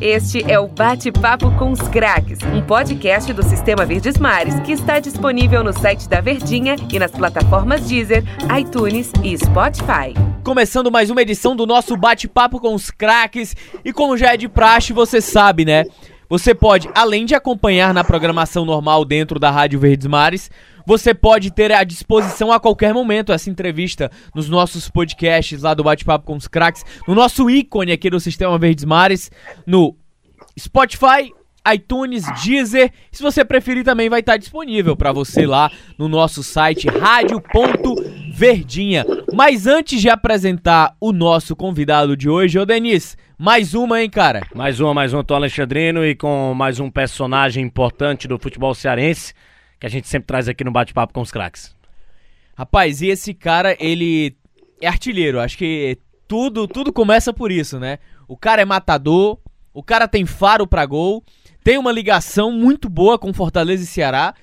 Este é o Bate-Papo com os Craques, um podcast do Sistema Verdes Mares que está disponível no site da Verdinha e nas plataformas Deezer, iTunes e Spotify. Começando mais uma edição do nosso Bate-Papo com os Craques e como já é de praxe, você sabe, né? Você pode, além de acompanhar na programação normal dentro da Rádio Verdes Mares, você pode ter à disposição a qualquer momento essa entrevista nos nossos podcasts lá do Bate-Papo com os Cracks, no nosso ícone aqui do Sistema Verdes Mares, no Spotify, iTunes, Deezer. Se você preferir, também vai estar disponível para você lá no nosso site rádio.verdinha. Mas antes de apresentar o nosso convidado de hoje, ô Denis, mais uma, hein, cara? Mais uma, mais uma, tô Alexandrino e com mais um personagem importante do futebol cearense que a gente sempre traz aqui no bate-papo com os craques. Rapaz, e esse cara, ele é artilheiro. Acho que tudo, tudo começa por isso, né? O cara é matador, o cara tem faro para gol, tem uma ligação muito boa com Fortaleza e Ceará.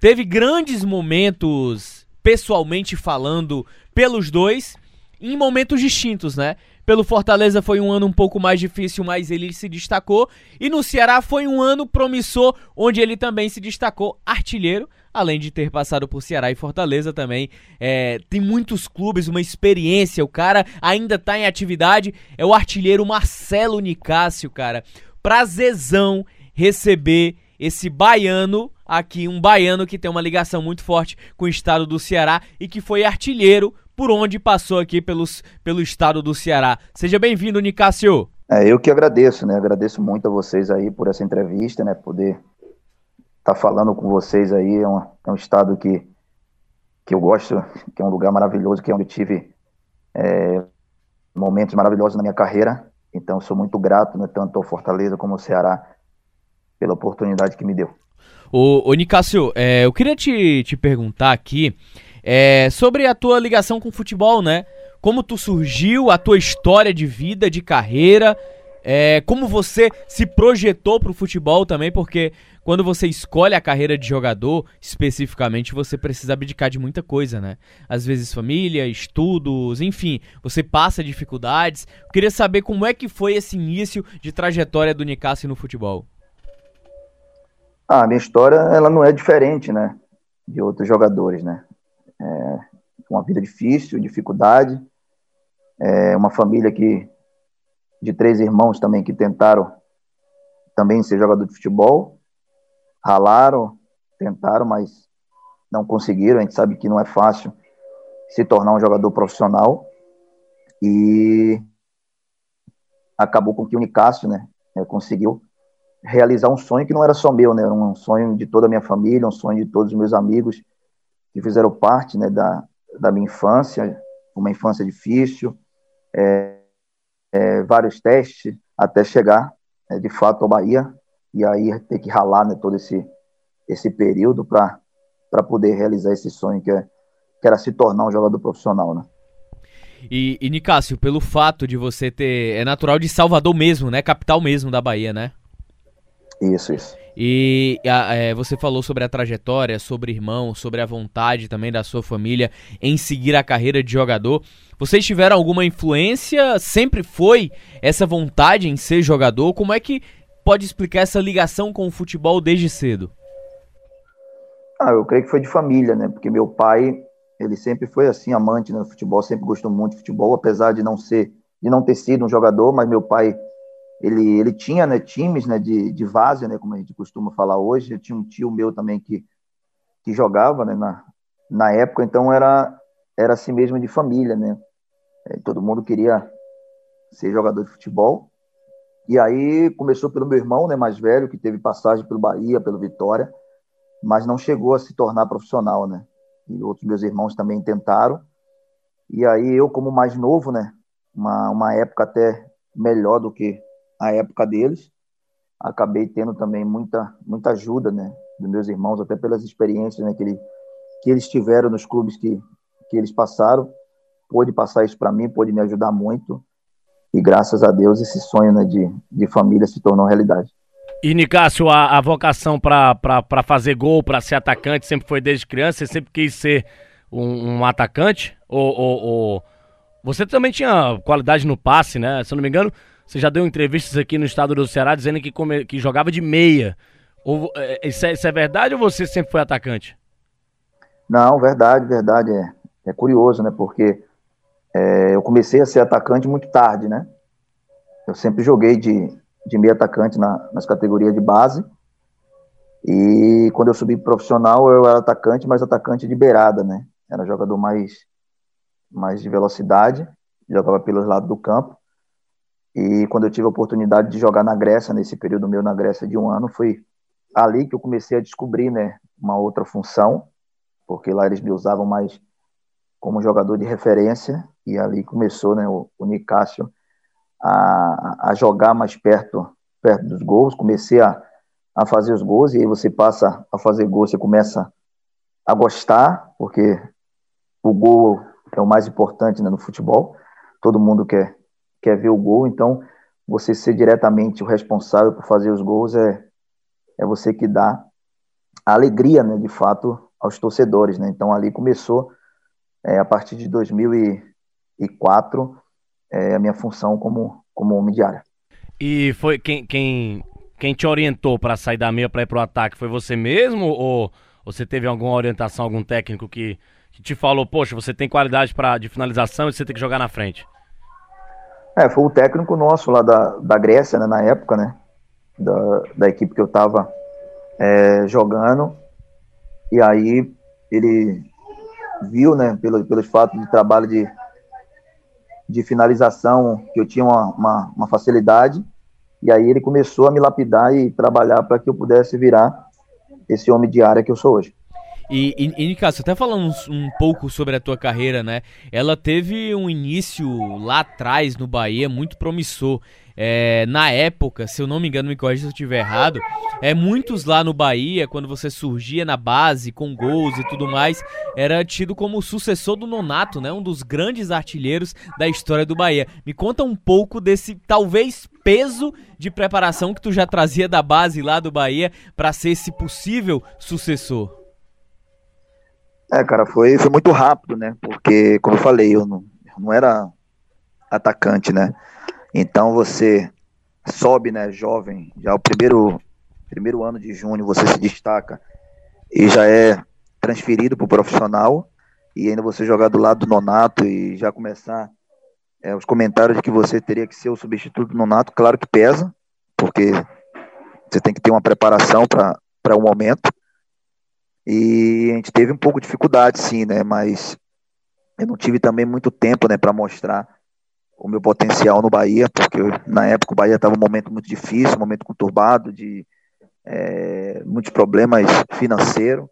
Teve grandes momentos, pessoalmente falando, pelos dois, em momentos distintos, né? Pelo Fortaleza foi um ano um pouco mais difícil, mas ele se destacou. E no Ceará foi um ano promissor, onde ele também se destacou artilheiro, além de ter passado por Ceará e Fortaleza também. É, tem muitos clubes, uma experiência. O cara ainda tá em atividade. É o artilheiro Marcelo Nicásio, cara. Prazerzão receber esse baiano aqui, um baiano que tem uma ligação muito forte com o estado do Ceará e que foi artilheiro por onde passou aqui pelos, pelo estado do Ceará. Seja bem-vindo, Nicásio. É, eu que agradeço, né? Agradeço muito a vocês aí por essa entrevista, né? Poder estar tá falando com vocês aí. É um, é um estado que, que eu gosto, que é um lugar maravilhoso, que é onde tive é, momentos maravilhosos na minha carreira. Então, sou muito grato, né, tanto ao Fortaleza como ao Ceará, pela oportunidade que me deu. Ô, ô Nicásio, é, eu queria te, te perguntar aqui é, sobre a tua ligação com o futebol, né? Como tu surgiu, a tua história de vida, de carreira, é, como você se projetou pro futebol também, porque quando você escolhe a carreira de jogador, especificamente, você precisa abdicar de muita coisa, né? Às vezes família, estudos, enfim, você passa dificuldades. Eu queria saber como é que foi esse início de trajetória do Nicásio no futebol. Ah, a minha história, ela não é diferente, né, de outros jogadores, né? É uma vida difícil, dificuldade. É uma família que de três irmãos também que tentaram também ser jogador de futebol, ralaram, tentaram, mas não conseguiram. A gente sabe que não é fácil se tornar um jogador profissional e acabou com que o Nicásio, né, é, conseguiu realizar um sonho que não era só meu, né, era um sonho de toda a minha família, um sonho de todos os meus amigos que fizeram parte né, da, da minha infância, uma infância difícil, é, é, vários testes até chegar é, de fato ao Bahia e aí ter que ralar né, todo esse, esse período para poder realizar esse sonho que, é, que era se tornar um jogador profissional. Né? E, e Nicásio, pelo fato de você ter. É natural de Salvador mesmo, né? Capital mesmo da Bahia, né? Isso, isso. E a, é, você falou sobre a trajetória, sobre irmão, sobre a vontade também da sua família em seguir a carreira de jogador. Vocês tiveram alguma influência? Sempre foi essa vontade em ser jogador? Como é que pode explicar essa ligação com o futebol desde cedo? Ah, eu creio que foi de família, né? Porque meu pai, ele sempre foi assim amante no futebol, sempre gostou muito de futebol, apesar de não ser, de não ter sido um jogador, mas meu pai ele, ele tinha né, times né, de, de várzea, né, como a gente costuma falar hoje. Eu tinha um tio meu também que, que jogava né, na, na época, então era, era assim mesmo de família. Né? É, todo mundo queria ser jogador de futebol. E aí começou pelo meu irmão né, mais velho, que teve passagem pelo Bahia, pelo Vitória, mas não chegou a se tornar profissional. Né? E outros meus irmãos também tentaram. E aí eu, como mais novo, né, uma, uma época até melhor do que a época deles. Acabei tendo também muita, muita ajuda né, dos meus irmãos, até pelas experiências né, que, ele, que eles tiveram nos clubes que, que eles passaram. Pôde passar isso para mim, pôde me ajudar muito. E graças a Deus esse sonho né, de, de família se tornou realidade. E Nicásio, a, a vocação para fazer gol, para ser atacante, sempre foi desde criança? Você sempre quis ser um, um atacante? Ou, ou, ou, Você também tinha qualidade no passe, né? Se eu não me engano, Você já deu entrevistas aqui no estado do Ceará dizendo que, come, que jogava de meia. Ou, é, isso, é, isso, é, verdade ou você sempre foi atacante? Não, verdade, verdade. É, é curioso, né? Porque é, eu comecei a ser atacante muito tarde, né? Eu sempre joguei de, de meia atacante na, nas categorias de base. E quando eu subi profissional, eu era atacante, mas atacante de beirada, né? Era jogador mais, mais de velocidade, jogava pelos lados do campo. E quando eu tive a oportunidade de jogar na Grécia, nesse período meu na Grécia de um ano, foi ali que eu comecei a descobrir, né, uma outra função, porque lá eles me usavam mais como jogador de referência, e ali começou, né, o, o Nicásio a, a jogar mais perto, perto dos gols, comecei a, a fazer os gols, e aí você passa a fazer gols, você começa a gostar, porque o gol é o mais importante né, no futebol, todo mundo quer, quer ver o gol, então você ser diretamente o responsável por fazer os gols é, é você que dá a alegria, né, de fato, aos torcedores, né, então ali começou, é, a partir de 2004, é, a minha função como, como homem de área. E foi quem, quem, quem te orientou para sair da meia para ir para o ataque? Foi você mesmo ou você teve alguma orientação, algum técnico que, que te falou, poxa, você tem qualidade pra, de finalização e você tem que jogar na frente? É, foi o técnico nosso lá da, da Grécia, né, na época, né? Da, da equipe que eu estava é, jogando. E aí ele viu, né, pelo, pelos fatos de trabalho de, de finalização, que eu tinha uma, uma, uma facilidade. E aí ele começou a me lapidar e trabalhar para que eu pudesse virar esse homem de área que eu sou hoje. E, e, e Cássio, até falando um, um, pouco sobre a tua carreira, né? Ela teve um início lá atrás no Bahia muito promissor. É, na época, se eu não me engano, me corrija se eu estiver errado, é, muitos lá no Bahia, quando você surgia na base com gols e tudo mais, era tido como o sucessor do Nonato, né? Um dos grandes artilheiros da história do Bahia. Me conta um pouco desse, talvez, peso de preparação que tu já trazia da base lá do Bahia para ser esse possível sucessor. É, cara, foi, foi muito rápido, né? Porque, como eu falei, eu não, não era atacante, né? Então você sobe, né, jovem, já o primeiro, primeiro ano de junho você se destaca e já é transferido para o profissional e ainda você jogar do lado do Nonato e já começar é, os comentários de que você teria que ser o substituto do Nonato, claro que pesa, porque você tem que ter uma preparação para o um momento, e a gente teve um pouco de dificuldade, sim, né? Mas eu não tive também muito tempo, né, para mostrar o meu potencial no Bahia, porque eu, na época o Bahia estava um momento muito difícil, um momento conturbado, de é, muitos problemas financeiros.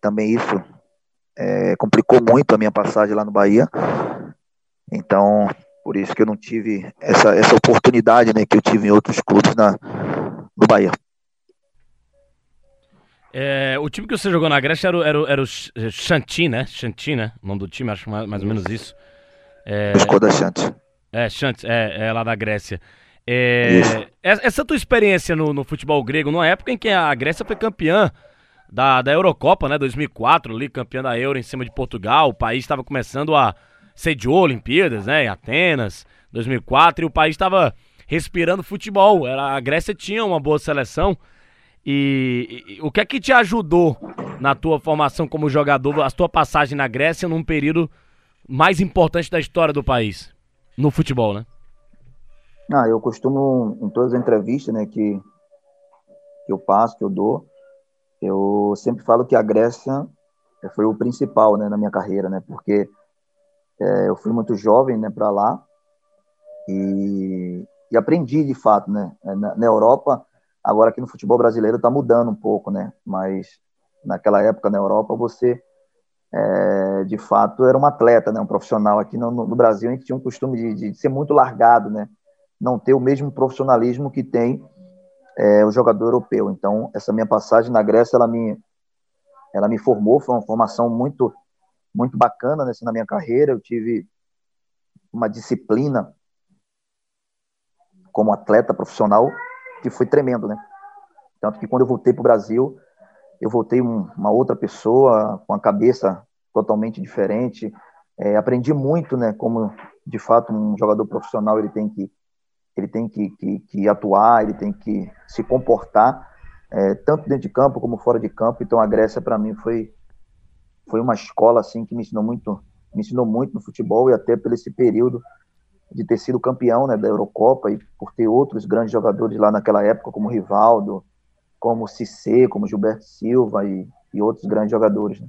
Também isso é, complicou muito a minha passagem lá no Bahia. Então, por isso que eu não tive essa, essa oportunidade né, que eu tive em outros clubes na, no Bahia. É, o time que você jogou na Grécia era, era, era o Chanti, né? Chanti, né? O nome do time, acho mais, mais ou menos isso. É, Skoda Chanti. É, Chanti, é, é lá da Grécia. É, essa tua experiência no, no, futebol grego, numa época em que a Grécia foi campeã da, da Eurocopa, né? 2004, ali, campeã da Euro em cima de Portugal. O país estava começando a sediou Olimpíadas, né? Em Atenas, 2004, e o país estava respirando futebol. Era, a Grécia tinha uma boa seleção. E, e, o que é que te ajudou na tua formação como jogador, a tua passagem na Grécia num período mais importante da história do país, no futebol, né? Ah, eu costumo, em todas as entrevistas né, que, que eu passo, que eu dou, eu sempre falo que a Grécia foi o principal né, na minha carreira, né? Porque é, eu fui muito jovem né, para lá e, e aprendi de fato, né? Na, na Europa Agora aqui no futebol brasileiro está mudando um pouco, né? Mas naquela época na Europa você é, de fato era um atleta, né? Um profissional. Aqui no, no Brasil a gente tinha um costume de, de, ser muito largado, né? Não ter o mesmo profissionalismo que tem é, o jogador europeu. Então essa minha passagem na Grécia ela me ela me formou, foi uma formação muito muito bacana nessa né? na minha carreira. Eu tive uma disciplina como atleta profissional que foi tremendo, né? Tanto que quando eu voltei para o Brasil, eu voltei um, uma outra pessoa, com a cabeça totalmente diferente. É, aprendi muito, né? Como de fato um jogador profissional ele tem que ele tem que, que, que atuar, ele tem que se comportar, é, tanto dentro de campo como fora de campo. Então a Grécia para mim foi foi uma escola assim que me ensinou muito, me ensinou muito no futebol e até por esse período de ter sido campeão né, da Eurocopa e por ter outros grandes jogadores lá naquela época, como Rivaldo, como Cissé, como Gilberto Silva e, e outros grandes jogadores. Né?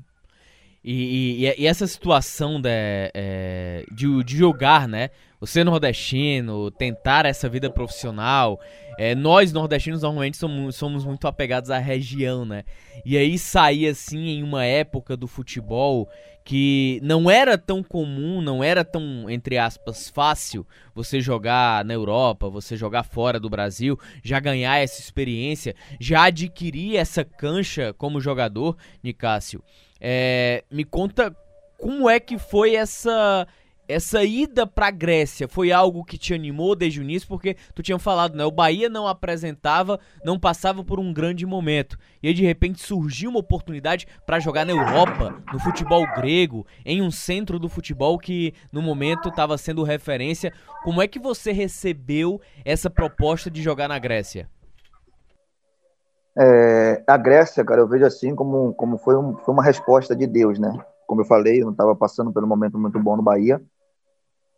E, e, e, essa situação de, é, de, de, jogar, né? Você nordestino, tentar essa vida profissional. É, nós nordestinos normalmente somos, somos muito apegados à região, né? E aí sair assim em uma época do futebol que não era tão comum, não era tão, entre aspas, fácil você jogar na Europa, você jogar fora do Brasil, já ganhar essa experiência, já adquirir essa cancha como jogador, Nicásio. É, me conta como é que foi essa essa ida pra Grécia foi algo que te animou desde o início, porque tu tinha falado, né? O Bahia não apresentava, não passava por um grande momento. E aí, de repente, surgiu uma oportunidade para jogar na Europa, no futebol grego, em um centro do futebol que no momento estava sendo referência. Como é que você recebeu essa proposta de jogar na Grécia? É, a Grécia, cara, eu vejo assim como, como foi, um, foi uma resposta de Deus, né? Como eu falei, eu não estava passando pelo momento muito bom no Bahia.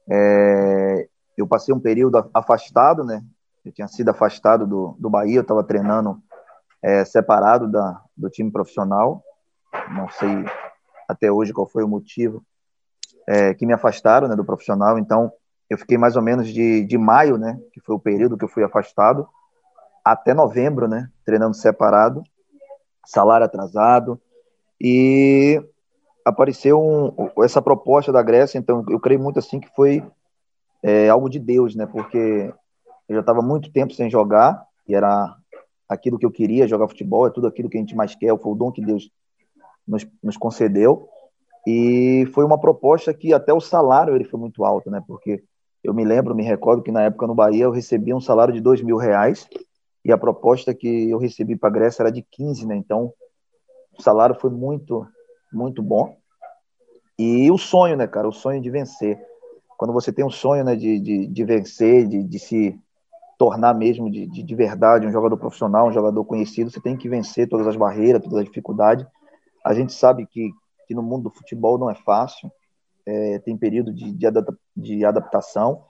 É, eu passei um período afastado, né? Eu tinha sido afastado do, do Bahia, eu estava treinando é, separado da, do time profissional. Não sei até hoje qual foi o motivo é, que me afastaram né, do profissional. Então, eu fiquei mais ou menos de, de maio, né? Que foi o período que eu fui afastado até novembro, né? Treinando separado, salário atrasado. E apareceu um, essa proposta da Grécia, então eu creio muito assim que foi é, algo de Deus, né? Porque eu já estava muito tempo sem jogar e era aquilo que eu queria, jogar futebol, é tudo aquilo que a gente mais quer, foi o dom que Deus nos, nos concedeu. E foi uma proposta que até o salário ele foi muito alto, né? Porque eu me lembro, me recordo que na época no Bahia eu recebia um salário de dois mil reais e a proposta que eu recebi para a Grécia era de 15, né? Então, o salário foi muito, muito bom. E o sonho, né, cara? O sonho de vencer. Quando você tem um sonho, né, de, de, de vencer, de, de se tornar mesmo de, de, de, verdade um jogador profissional, um jogador conhecido, você tem que vencer todas as barreiras, todas as dificuldades. A gente sabe que, que no mundo do futebol não é fácil, é, tem período de, de, de adaptação,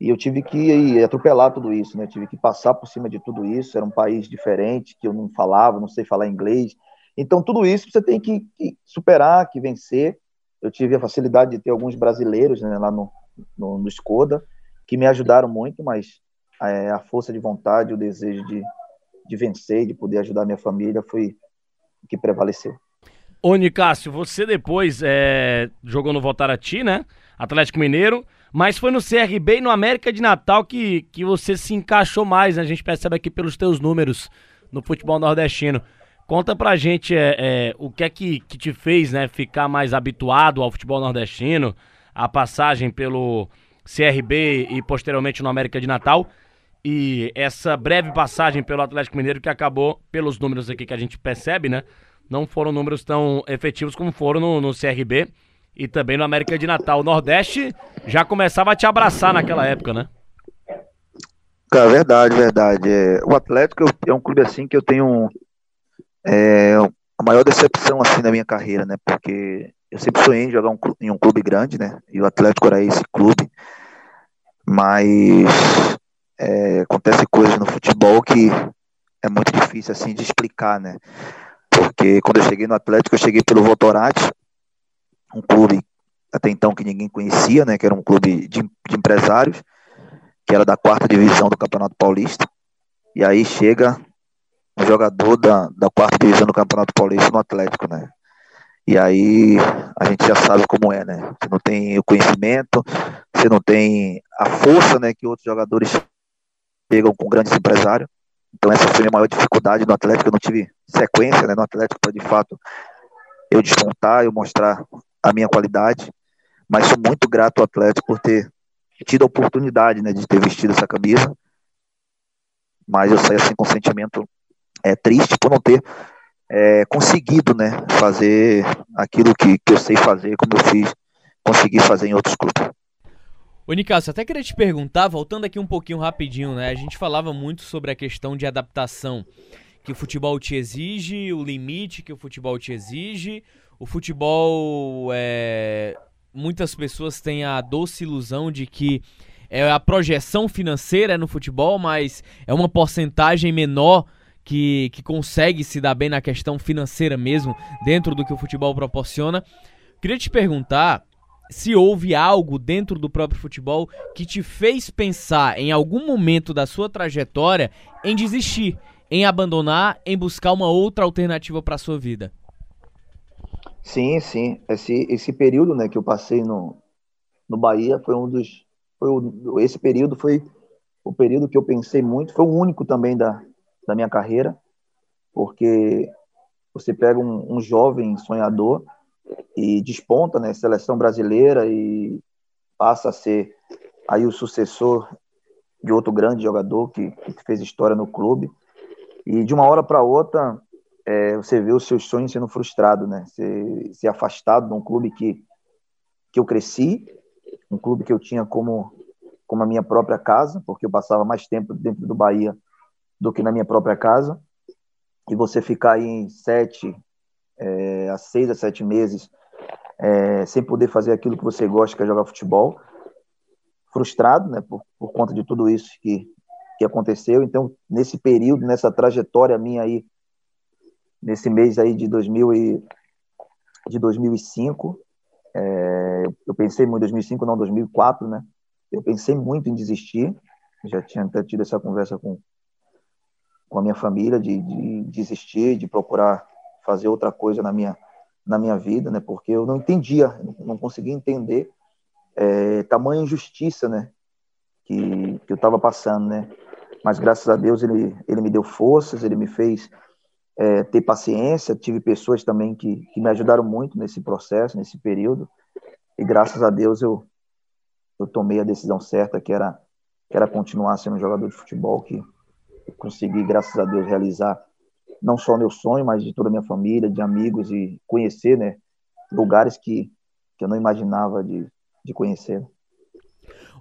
e eu tive que atropelar tudo isso, né? Eu tive que passar por cima de tudo isso. Era um país diferente, que eu não falava, não sei falar inglês. Então, tudo isso você tem que, que superar, que vencer. Eu tive a facilidade de ter alguns brasileiros né, lá no, no, no Skoda, que me ajudaram muito, mas é, a força de vontade, o desejo de, de vencer, de poder ajudar minha família foi o que prevaleceu. Ô, Nicásio, você depois é, jogou no Votarati, né? Atlético Mineiro. Mas foi no CRB e no América de Natal que, que você se encaixou mais, né? A gente percebe aqui pelos teus números no futebol nordestino. Conta pra gente é, é, o que é que, que te fez né, ficar mais habituado ao futebol nordestino, a passagem pelo CRB e posteriormente no América de Natal, e essa breve passagem pelo Atlético Mineiro que acabou, pelos números aqui que a gente percebe, né? Não foram números tão efetivos como foram no, no CRB e também no América de Natal. O Nordeste já começava a te abraçar naquela época, né? Cara, verdade, verdade. É, o Atlético é um clube assim que eu tenho é, a maior decepção assim na minha carreira, né? Porque eu sempre sonhei em jogar um, em um clube grande, né? E o Atlético era esse clube. Mas é, acontece coisas no futebol que é muito difícil assim de explicar, né? Porque quando eu cheguei no Atlético, eu cheguei pelo Votorati, um clube até então que ninguém conhecia, né, que era um clube de, de empresários, que era da quarta divisão do Campeonato Paulista. E aí chega um jogador da, da quarta divisão do Campeonato Paulista no Atlético, né? E aí a gente já sabe como é, né? Você não tem o conhecimento, você não tem a força, né, que outros jogadores pegam com grandes empresários. Então essa foi a maior dificuldade no Atlético, eu não tive sequência, né, no Atlético para de fato eu despontar, eu mostrar a minha qualidade, mas sou muito grato ao Atlético por ter tido a oportunidade né, de ter vestido essa camisa. Mas eu saí assim com um sentimento é, triste por não ter é, conseguido né, fazer aquilo que, que eu sei fazer, como eu fiz, consegui fazer em outros clubes. Ô, Nicasso, até queria te perguntar, voltando aqui um pouquinho rapidinho, né? A gente falava muito sobre a questão de adaptação que o futebol te exige, o limite que o futebol te exige. O futebol, é... muitas pessoas têm a doce ilusão de que é a projeção financeira no futebol, mas é uma porcentagem menor que, que consegue se dar bem na questão financeira mesmo, dentro do que o futebol proporciona. Queria te perguntar se houve algo dentro do próprio futebol que te fez pensar em algum momento da sua trajetória em desistir, em abandonar, em buscar uma outra alternativa para sua vida. Sim, sim. Esse, esse período né, que eu passei no, no Bahia foi um dos. Foi o, esse período foi o período que eu pensei muito, foi o único também da, da minha carreira, porque você pega um, um jovem sonhador e desponta, né, seleção brasileira e passa a ser aí o sucessor de outro grande jogador que, que fez história no clube. E de uma hora para outra, é, você vê os seus sonhos sendo frustrados, né? Ser, ser afastado de um clube que, que eu cresci, um clube que eu tinha como, como a minha própria casa, porque eu passava mais tempo dentro do Bahia do que na minha própria casa. E você ficar aí em sete, é, a seis a sete meses é, sem poder fazer aquilo que você gosta, que é jogar futebol, frustrado, né, por, por conta de tudo isso que, que aconteceu. Então, nesse período, nessa trajetória minha aí, nesse mês aí de 2000 e, de 2005, é, eu pensei muito, 2005 não, 2004, né, eu pensei muito em desistir, já tinha até tido essa conversa com, com a minha família, de, de desistir, de procurar fazer outra coisa na minha, na minha vida, né? Porque eu não entendia, não conseguia entender é, tamanha injustiça, né? Que, que eu estava passando, né? Mas graças a Deus ele, ele me deu forças, ele me fez é, ter paciência. Tive pessoas também que, que me ajudaram muito nesse processo, nesse período. E graças a Deus eu, eu tomei a decisão certa, que era, que era continuar sendo jogador de futebol, que consegui, graças a Deus, realizar não só meu sonho, mas de toda a minha família, de amigos e conhecer, né, lugares que, que eu não imaginava de, de conhecer.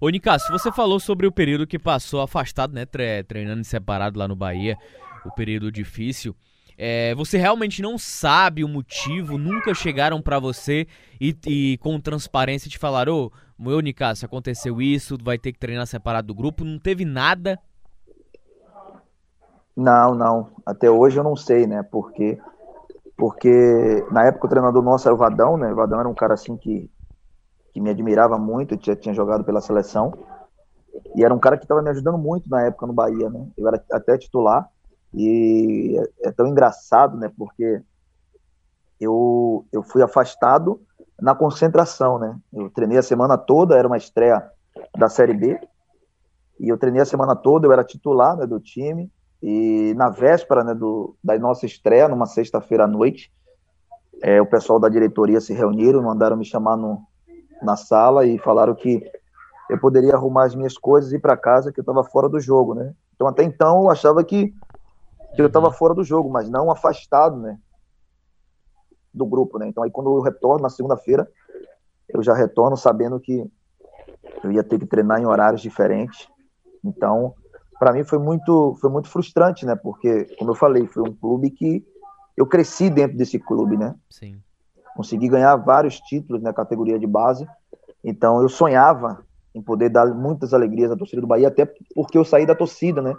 Ô, Nicasso, você falou sobre o período que passou afastado, né, treinando separado lá no Bahia, o período difícil. É, você realmente não sabe o motivo, nunca chegaram para você e, e, com transparência te falaram, ô, oh, meu Nicasso, aconteceu isso, vai ter que treinar separado do grupo, não teve nada não, não. Até hoje eu não sei, né? Porque, porque na época o treinador nosso era o Vadão, né? O Vadão era um cara assim que, que me admirava muito, tinha, tinha jogado pela seleção. E era um cara que estava me ajudando muito na época no Bahia, né? Eu era até titular. E é, é tão engraçado, né? Porque eu, eu fui afastado na concentração, né? Eu treinei a semana toda, era uma estreia da Série B. E eu treinei a semana toda, eu era titular né, do time. E na véspera né, do, da nossa estreia, numa sexta-feira à noite, é, o pessoal da diretoria se reuniram, mandaram me chamar no, na sala e falaram que eu poderia arrumar as minhas coisas e ir para casa, que eu estava fora do jogo, né? Então, até então, eu achava que, que eu estava fora do jogo, mas não afastado, né? Do grupo, né? Então, aí quando eu retorno na segunda-feira, eu já retorno sabendo que eu ia ter que treinar em horários diferentes. Então, para mim foi muito, foi muito frustrante, né? Porque, como eu falei, foi um clube que eu cresci dentro desse clube, né? Sim. Consegui ganhar vários títulos na categoria de base. Então eu sonhava em poder dar muitas alegrias à torcida do Bahia, até porque eu saí da torcida, né?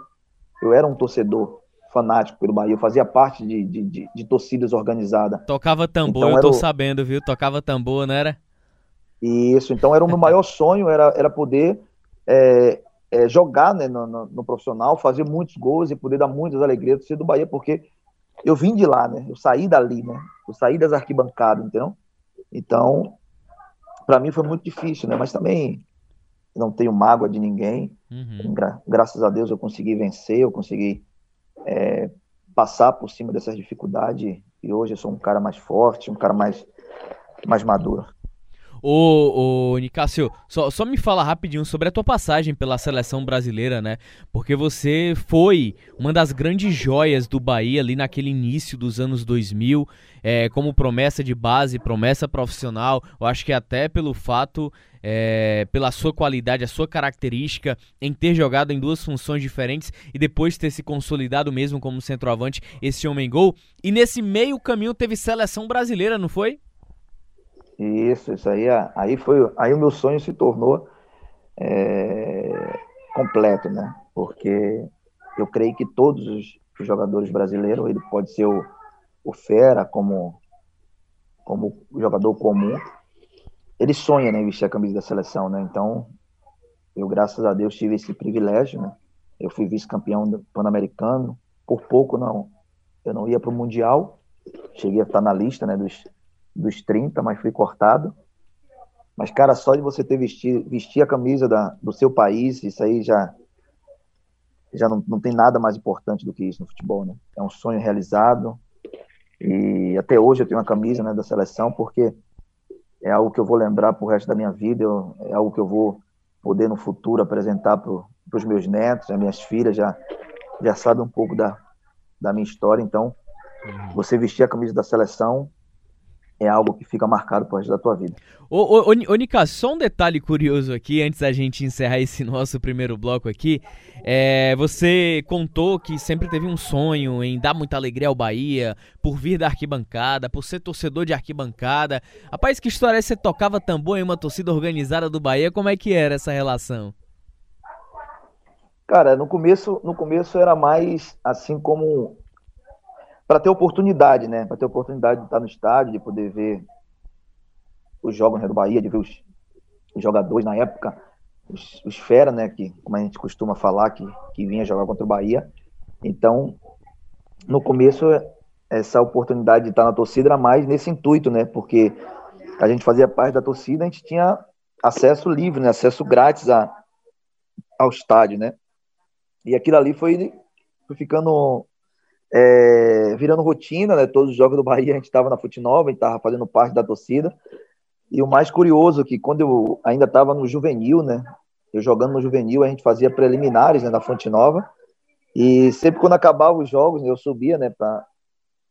Eu era um torcedor fanático pelo Bahia, eu fazia parte de, de, de, de torcidas organizadas. Tocava tambor, então, eu tô o... sabendo, viu? Tocava tambor, não era? Isso, então era o meu maior sonho, era, era poder é, é, jogar né, no, no, no, profissional, fazer muitos gols e poder dar muitas alegrias do do Bahia, porque eu vim de lá, né? Eu saí dali, né? Eu saí das arquibancadas, entendeu? Então, para mim foi muito difícil, né? Mas também não tenho mágoa de ninguém. Uhum. Gra graças a Deus eu consegui vencer, eu consegui é, passar por cima dessas dificuldades e hoje eu sou um cara mais forte, um cara mais, mais maduro. Ô, ô Nicásio, só, só me fala rapidinho sobre a tua passagem pela seleção brasileira, né? Porque você foi uma das grandes joias do Bahia ali naquele início dos anos 2000, é, como promessa de base, promessa profissional. Eu acho que até pelo fato é, pela sua qualidade, a sua característica em ter jogado em duas funções diferentes e depois ter se consolidado mesmo como centroavante, esse homem gol. E nesse meio caminho teve seleção brasileira, não foi? Isso, isso aí, aí foi, aí o meu sonho se tornou é, completo, né? Porque eu creio que todos os jogadores brasileiros, ele pode ser o, o fera como como jogador comum, ele sonha né, em vestir a camisa da seleção, né? Então, eu, graças a Deus, tive esse privilégio, né? Eu fui vice-campeão Pan-Americano, por pouco não, eu não ia para o Mundial, cheguei a estar na lista, né, dos, dos 30, mas fui cortado. Mas, cara, só de você ter vestir, vestir a camisa da, do seu país, isso aí já, já não, não tem nada mais importante do que isso no futebol, né? É um sonho realizado. E até hoje eu tenho uma camisa né, da seleção, porque é algo que eu vou lembrar pro resto da minha vida, eu, é algo que eu vou poder no futuro apresentar para os meus netos, as minhas filhas já, já sabem um pouco da, da minha história, então uhum. você vestir a camisa da seleção é algo que fica marcado pro resto da tua vida. Ô, ô, ô, Nica, só um detalhe curioso aqui, antes da gente encerrar esse nosso primeiro bloco aqui. É, você contou que sempre teve um sonho em dar muita alegria ao Bahia, por vir da arquibancada, por ser torcedor de arquibancada. Rapaz, que história é você tocava tambor em uma torcida organizada do Bahia? Como é que era essa relação? Cara, no começo, no começo era mais assim como para ter oportunidade, né? Para ter oportunidade de estar no estádio, de poder ver os jogos né, do Bahia, de ver os, os jogadores na época, os, os, fera, né? Que como a gente costuma falar, que, que vinha jogar contra o Bahia. Então, no começo, essa oportunidade de estar na torcida era mais nesse intuito, né? Porque a gente fazia parte da torcida, a gente tinha acesso livre, né? Acesso grátis a, ao estádio, né? E aquilo ali foi, foi ficando é, virando rotina, né? Todos os jogos do Bahia a gente estava na Fute Nova, a gente estava fazendo parte da torcida. E o mais curioso é que quando eu ainda estava no juvenil, né? Eu jogando no juvenil, a gente fazia preliminares né, na Fonte Nova. E sempre quando acabava os jogos, eu subia, né, para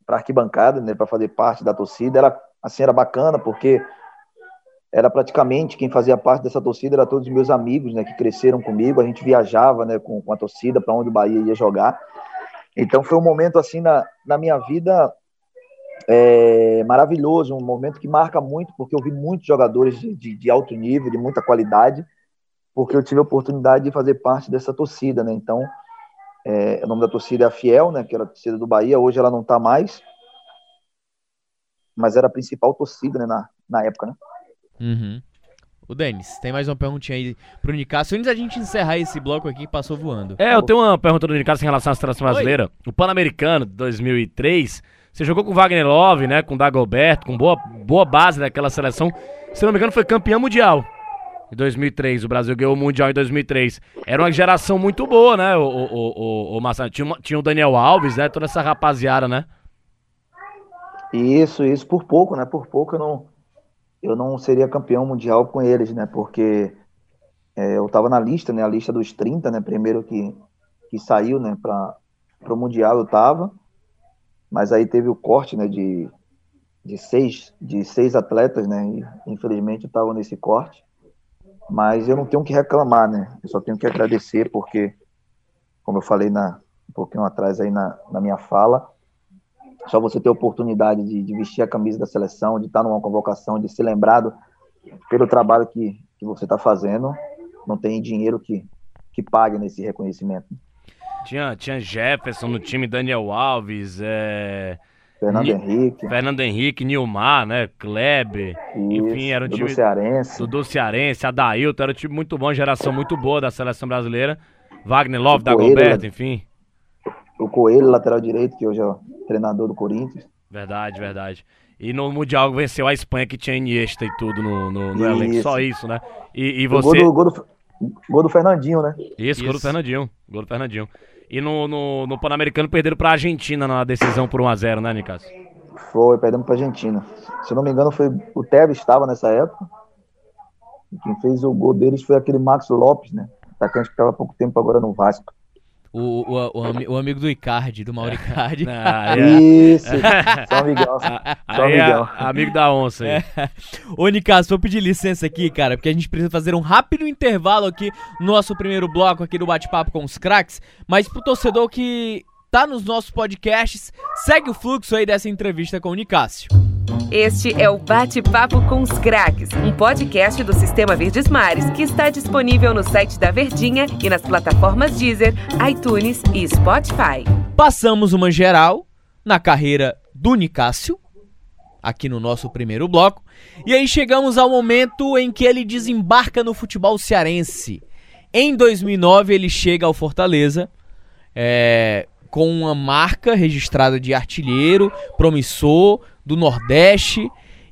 para arquibancada, né, para fazer parte da torcida. Era assim, era bacana porque era praticamente quem fazia parte dessa torcida era todos os meus amigos, né, que cresceram comigo. A gente viajava, né, com, com a torcida para onde o Bahia ia jogar. Então foi um momento assim na, na minha vida é, maravilhoso, um momento que marca muito, porque eu vi muitos jogadores de, de, de, alto nível, de muita qualidade, porque eu tive a oportunidade de fazer parte dessa torcida, né? Então, é, o nome da torcida é a Fiel, né? Que era a torcida do Bahia, hoje ela não está mais, mas era a principal torcida né, na, na época, né? Uhum. O Denis, tem mais uma perguntinha aí pro Nicasso. Antes da gente encerrar esse bloco aqui que passou voando. É, eu tenho uma pergunta do Nicasso em relação à seleção brasileira. O Pan-Americano de 2003, você jogou com Wagner Love, né, com Dagoberto, com boa, boa base daquela seleção. Se não me engano, foi campeão mundial em 2003. O Brasil ganhou o Mundial em 2003. Era uma geração muito boa, né, o, o, o, o Marcelo? Tinha, tinha o Daniel Alves, né, toda essa rapaziada, né? Isso, isso, por pouco, né, por pouco eu não eu não seria campeão mundial com eles, né? Porque é, eu estava na lista, né? A lista dos 30, né? Primeiro que, que saiu, né? Para o mundial eu estava, mas aí teve o corte, né? De, de seis de seis atletas, né? E, infelizmente eu estava nesse corte, mas eu não tenho que reclamar, né? Eu só tenho que agradecer porque, como eu falei na um pouquinho atrás aí na, na minha fala, só você ter a oportunidade de, de, vestir a camisa da seleção, de estar numa convocação, de ser lembrado pelo trabalho que, que você está fazendo, não tem dinheiro que, que pague nesse reconhecimento. Tinha, tinha Jefferson no time, Daniel Alves, é... Fernando Ni... Henrique. Fernando Henrique, Nilmar, né? Kleber. Enfim, era um time. Do Cearense. Do Cearense, Adailton, era um time muito bom, geração muito boa da seleção brasileira. Wagner Love, da Goberto, enfim o Coelho, lateral direito, que hoje é treinador do Corinthians. Verdade, verdade. E no Mundial venceu a Espanha, que tinha Iniesta e tudo no, no, no elenco. Só isso, né? E, e você... Gol do, gol, do, gol do Fernandinho, né? Isso, isso, gol do Fernandinho. Gol do Fernandinho. E no, no, no Pan-Americano perderam pra Argentina na decisão por 1x0, né, Nicas? Foi, perdemos pra Argentina. Se eu não me engano, foi o Tevez estava nessa época. E quem fez o gol deles foi aquele Max Lopes, né? Atacante que estava há pouco tempo agora no Vasco. O, o, o, o, amigo do Icardi, do Mauro Icardi. Ah, é. Isso, São Miguel. São é Miguel. É amigo da onça aí. É. Ô, Nicas, vou pedir licença aqui, cara, porque a gente precisa fazer um rápido intervalo aqui no nosso primeiro bloco aqui do Bate-Papo com os Cracks, mas pro torcedor que tá nos nossos podcasts, segue o fluxo aí dessa entrevista com o Nicásio. Este é o Bate-Papo com os Craques, um podcast do Sistema Verdes Mares que está disponível no site da Verdinha e nas plataformas Deezer, iTunes e Spotify. Passamos uma geral na carreira do Nicásio, aqui no nosso primeiro bloco, e aí chegamos ao momento em que ele desembarca no futebol cearense. Em 2009 ele chega ao Fortaleza, é, com uma marca registrada de artilheiro, promissor, do Nordeste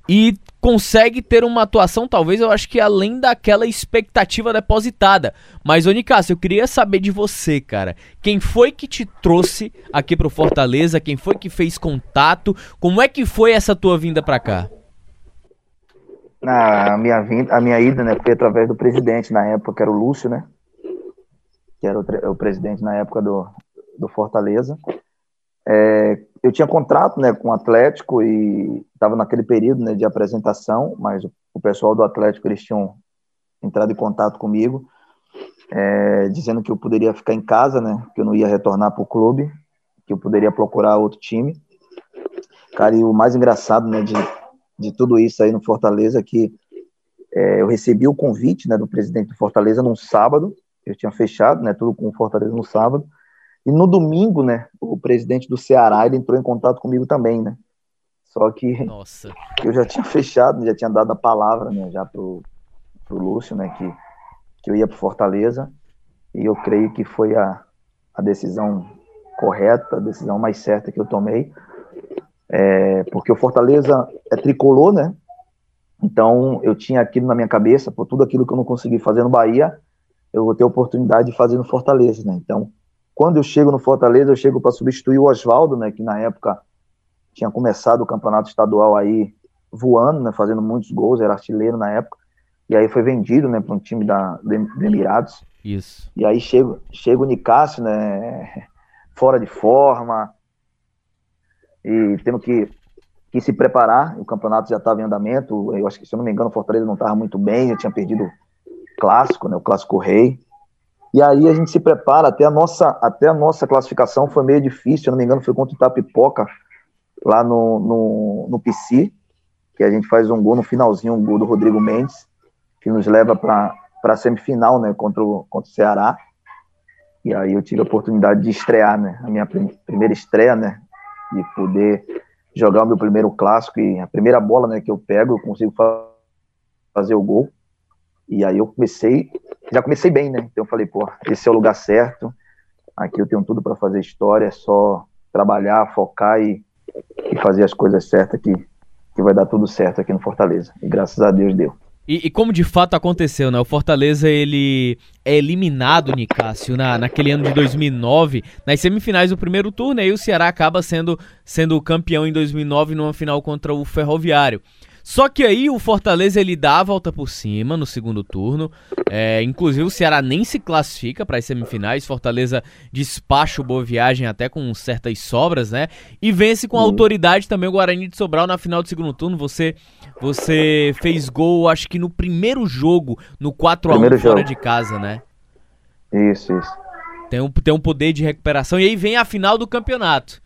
e consegue ter uma atuação, talvez eu acho que além daquela expectativa depositada. Mas, ô Nicasso, eu queria saber de você, cara. Quem foi que te trouxe aqui pro Fortaleza? Quem foi que fez contato? Como é que foi essa tua vinda para cá? A minha, vinda, a minha ida né, foi através do presidente na época, que era o Lúcio, né? Que era o, o presidente na época do, do Fortaleza. É, eu tinha contrato né, com o Atlético e estava naquele período né, de apresentação, mas o pessoal do Atlético eles tinham entrado em contato comigo, é, dizendo que eu poderia ficar em casa, né, que eu não ia retornar para o clube, que eu poderia procurar outro time. Cara, e o mais engraçado né, de, de tudo isso aí no Fortaleza é que é, eu recebi o convite né, do presidente do Fortaleza num sábado, eu tinha fechado né, tudo com o Fortaleza no sábado, e no domingo, né, o presidente do Ceará ele entrou em contato comigo também, né? Só que Nossa. eu já tinha fechado, já tinha dado a palavra, né, já pro, pro Lúcio, né, que, que eu ia para Fortaleza. E eu creio que foi a, a decisão correta, a decisão mais certa que eu tomei. É, porque o Fortaleza é tricolor, né? Então eu tinha aquilo na minha cabeça, por tudo aquilo que eu não consegui fazer no Bahia, eu vou ter a oportunidade de fazer no Fortaleza, né? Então quando eu chego no Fortaleza, eu chego para substituir o Oswaldo, né, que na época tinha começado o campeonato estadual aí voando, né, fazendo muitos gols, era artilheiro na época. E aí foi vendido, né, para um time da do Emirados. Isso. E aí chega, chega o Nicásio, né, fora de forma, e tendo que, que se preparar. O campeonato já estava em andamento. Eu acho que, se eu não me engano, o Fortaleza não estava muito bem. Eu tinha perdido o clássico, né, o clássico rei. E aí a gente se prepara, até a nossa, até a nossa classificação foi meio difícil, se não me engano, foi contra o Itapipoca, lá no, no, no PC, que a gente faz um gol no finalzinho, um gol do Rodrigo Mendes, que nos leva para a semifinal, né, contra o, contra o Ceará. E aí eu tive a oportunidade de estrear, né, a minha prim primeira estreia, né, de poder jogar o meu primeiro clássico e a primeira bola, né, que eu pego, eu consigo fa fazer o gol. E aí eu comecei, já comecei bem, né? Então eu falei, pô, esse é o lugar certo. Aqui eu tenho tudo para fazer história, é só trabalhar, focar e, e fazer as coisas certas que, que vai dar tudo certo aqui no Fortaleza. E graças a Deus deu. E, e, como de fato aconteceu, né? O Fortaleza ele é eliminado, Nicásio, na, naquele ano de 2009, nas semifinais do primeiro turno, e o Ceará acaba sendo, sendo campeão em 2009 numa final contra o Ferroviário. Só que aí o Fortaleza ele dá a volta por cima no segundo turno. É, inclusive o Ceará nem se classifica para as semifinais. Fortaleza despacha o Boa Viagem até com certas sobras, né? E vence com autoridade também o Guarani de Sobral na final do segundo turno. Você você fez gol, acho que no primeiro jogo, no 4 a 1 fora jogo. de casa, né? Isso, isso. Tem um, tem um poder de recuperação. E aí vem a final do campeonato.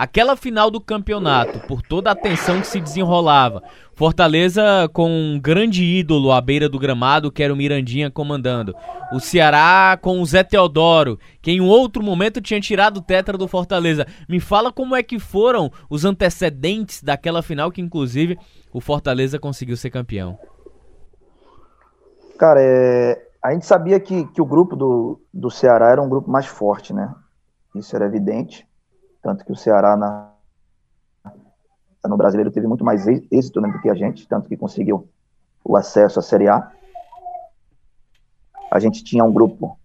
Aquela final do campeonato, por toda a atenção que se desenrolava, Fortaleza com um grande ídolo à beira do gramado, que era o Mirandinha comandando. O Ceará com o Zé Teodoro, que em outro momento tinha tirado o tetra do Fortaleza. Me fala como é que foram os antecedentes daquela final que, inclusive, o Fortaleza conseguiu ser campeão. Cara, é... a gente sabia que, que o grupo do, do Ceará era um grupo mais forte, né? Isso era evidente. Tanto que o Ceará na, no brasileiro teve muito mais êxito né, do que a gente, tanto que conseguiu o acesso à Série A. A gente tinha um grupo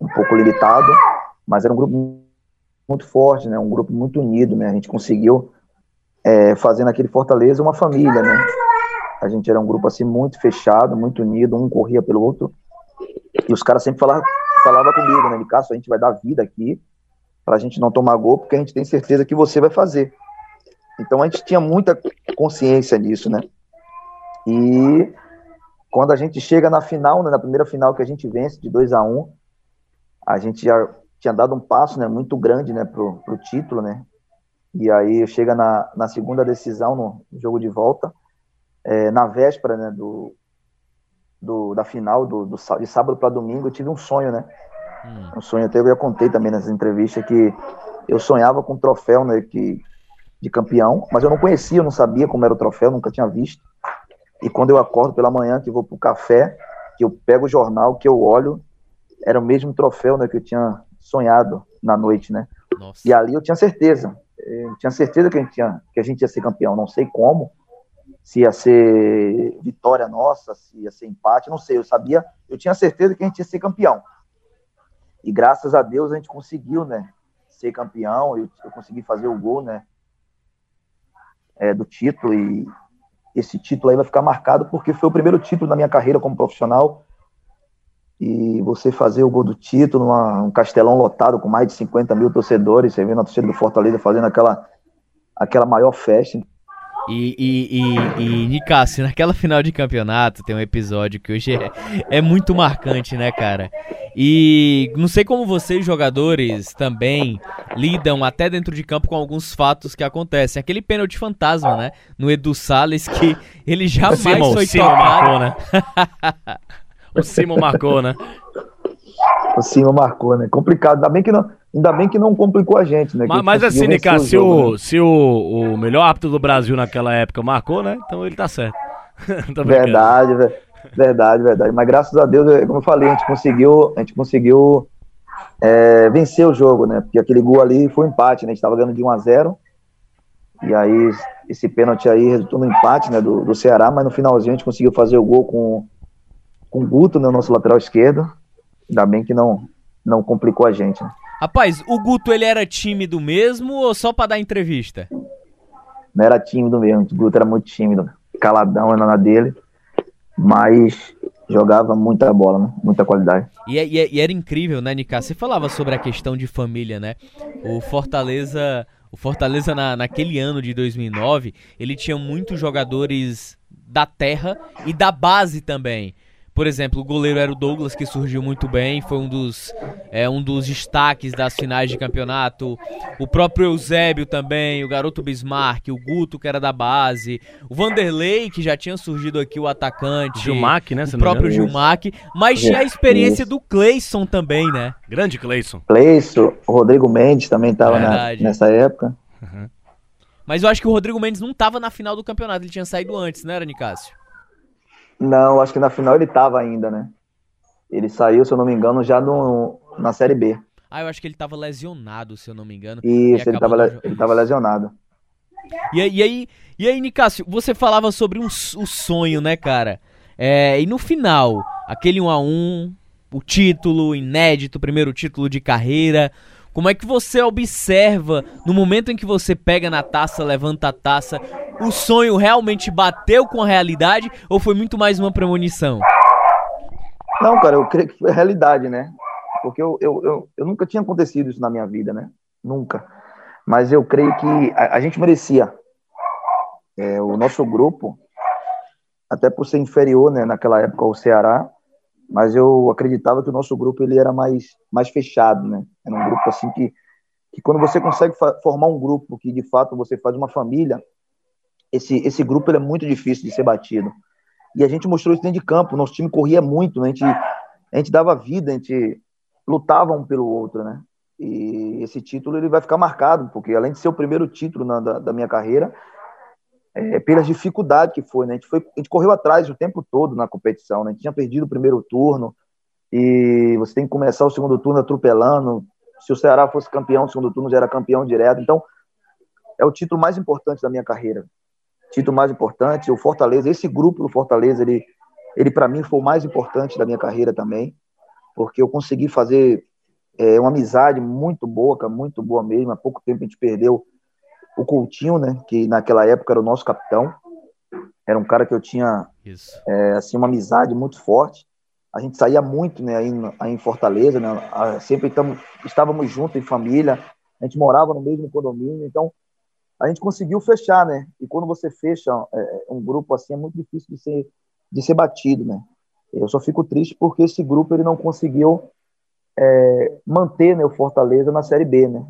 um pouco limitado, mas era um grupo muito forte, né, um grupo muito unido. Né, a gente conseguiu é, fazer naquele Fortaleza uma família. Né, a gente era um grupo assim muito fechado, muito unido, um corria pelo outro. E os caras sempre falavam, falava comigo, né, Nicasso, a gente vai dar vida aqui para a gente não tomar gol, porque a gente tem certeza que você vai fazer. Então a gente tinha muita consciência nisso, né? E quando a gente chega na final, né, na primeira final que a gente vence de 2 a 1 um, a gente já tinha dado um passo né, muito grande né, pro, pro título, né? E aí chega na, na segunda decisão, no jogo de volta, é, na véspera né, do, do, da final, do, do de sábado para domingo, eu tive um sonho, né? Hum. Um sonho, até eu já contei também nessa entrevista, que eu sonhava com um troféu né, que, de campeão, mas eu não conhecia, eu não sabia como era o troféu, nunca tinha visto. E quando eu acordo pela manhã, que vou pro café, que eu pego o jornal, que eu olho, era o mesmo troféu né, que eu tinha sonhado na noite, né? Nossa. E ali eu tinha certeza, eu tinha certeza que a, gente tinha, que a gente ia ser campeão, não sei como, se ia ser vitória nossa, se ia ser empate, não sei, eu sabia, eu tinha certeza que a gente ia ser campeão. E graças a Deus a gente conseguiu, né, ser campeão, eu, eu consegui fazer o gol, né, é, do título. E esse título aí vai ficar marcado porque foi o primeiro título da minha carreira como profissional, e você fazer o gol do título, numa, um castelão lotado com mais de 50 mil torcedores, você vendo a torcida do Fortaleza fazendo aquela, aquela maior festa. E, e, e, e naquela final de campeonato tem um episódio que hoje é, é muito marcante, né, cara? E não sei como vocês, jogadores, também lidam até dentro de campo com alguns fatos que acontecem. Aquele pênalti fantasma, né? No Edu Salles, que ele jamais Simon, foi Simon. Marcou, né? O Simon marcou, né? O Simon marcou, né? Complicado. Ainda bem que não, ainda bem que não complicou a gente, né? Mas, mas assim, Nica, se, o, né? se o, o melhor árbitro do Brasil naquela época marcou, né? Então ele tá certo. verdade, verdade, verdade. Mas graças a Deus, como eu falei, a gente conseguiu, a gente conseguiu é, vencer o jogo, né? Porque aquele gol ali foi um empate, né? A gente tava ganhando de 1 a 0 e aí esse pênalti aí resultou no empate, né? Do, do Ceará, mas no finalzinho a gente conseguiu fazer o gol com com o Guto, né, nosso lateral esquerdo. Ainda bem que não, não complicou a gente. Né? Rapaz, o Guto ele era tímido mesmo ou só para dar entrevista? Não era tímido mesmo, o Guto era muito tímido, caladão na dele, mas jogava muita bola, né? muita qualidade. E, é, e, é, e, era incrível, né, Nica? Você falava sobre a questão de família, né? O Fortaleza, o Fortaleza na, naquele ano de 2009, ele tinha muitos jogadores da terra e da base também. Por exemplo, o goleiro era o Douglas, que surgiu muito bem, foi um dos, é, um dos destaques das finais de campeonato. O próprio Eusébio também, o garoto Bismarck, o Guto, que era da base. O Vanderlei, que já tinha surgido aqui, o atacante. Gilmac, né? O próprio Gilmac. Mas tinha a experiência do Cleison também, né? Grande Cleison. Cleison, o Rodrigo Mendes também estava nessa época. Uhum. Mas eu acho que o Rodrigo Mendes não estava na final do campeonato, ele tinha saído antes, né, era Nicásio? Não, acho que na final ele tava ainda, né? Ele saiu, se eu não me engano, já no, na Série B. Ah, eu acho que ele tava lesionado, se eu não me engano. Isso, ele tava, no... ele tava lesionado. E, e aí, e aí, Nicásio, você falava sobre um, o sonho, né, cara? É, e no final, aquele 1 a 1 o título inédito, primeiro título de carreira. Como é que você observa no momento em que você pega na taça, levanta a taça, o sonho realmente bateu com a realidade ou foi muito mais uma premonição? Não, cara, eu creio que foi realidade, né? Porque eu, eu, eu, eu nunca tinha acontecido isso na minha vida, né? Nunca. Mas eu creio que a, a gente merecia. É, o nosso grupo, até por ser inferior, né, naquela época ao Ceará, mas eu acreditava que o nosso grupo ele era mais, mais fechado, né? Era um grupo assim que, que quando você consegue formar um grupo que de fato você faz uma família, esse, esse grupo é muito difícil de ser batido. E a gente mostrou isso dentro de campo, nosso time corria muito, né? a, gente, a gente dava vida, a gente lutava um pelo outro, né? E esse título ele vai ficar marcado, porque além de ser o primeiro título na, da, da, minha carreira, é, pelas dificuldades que foi, né? A gente, foi, a gente correu atrás o tempo todo na competição, né? A gente tinha perdido o primeiro turno, e você tem que começar o segundo turno atropelando. Se o Ceará fosse campeão, segundo turno já era campeão direto. Então, é o título mais importante da minha carreira título mais importante, o Fortaleza, esse grupo do Fortaleza, ele, ele para mim foi o mais importante da minha carreira também, porque eu consegui fazer é, uma amizade muito boa, muito boa mesmo. Há pouco tempo a gente perdeu o Coutinho, né, que naquela época era o nosso capitão. Era um cara que eu tinha é, assim uma amizade muito forte. A gente saía muito, né, aí, aí em Fortaleza, né, sempre tamo, estávamos juntos em família, a gente morava no mesmo condomínio, então a gente conseguiu fechar, né? E quando você fecha é, um grupo assim, é muito difícil de ser, de ser batido, né? Eu só fico triste porque esse grupo ele não conseguiu é, manter né, o Fortaleza na Série B, né?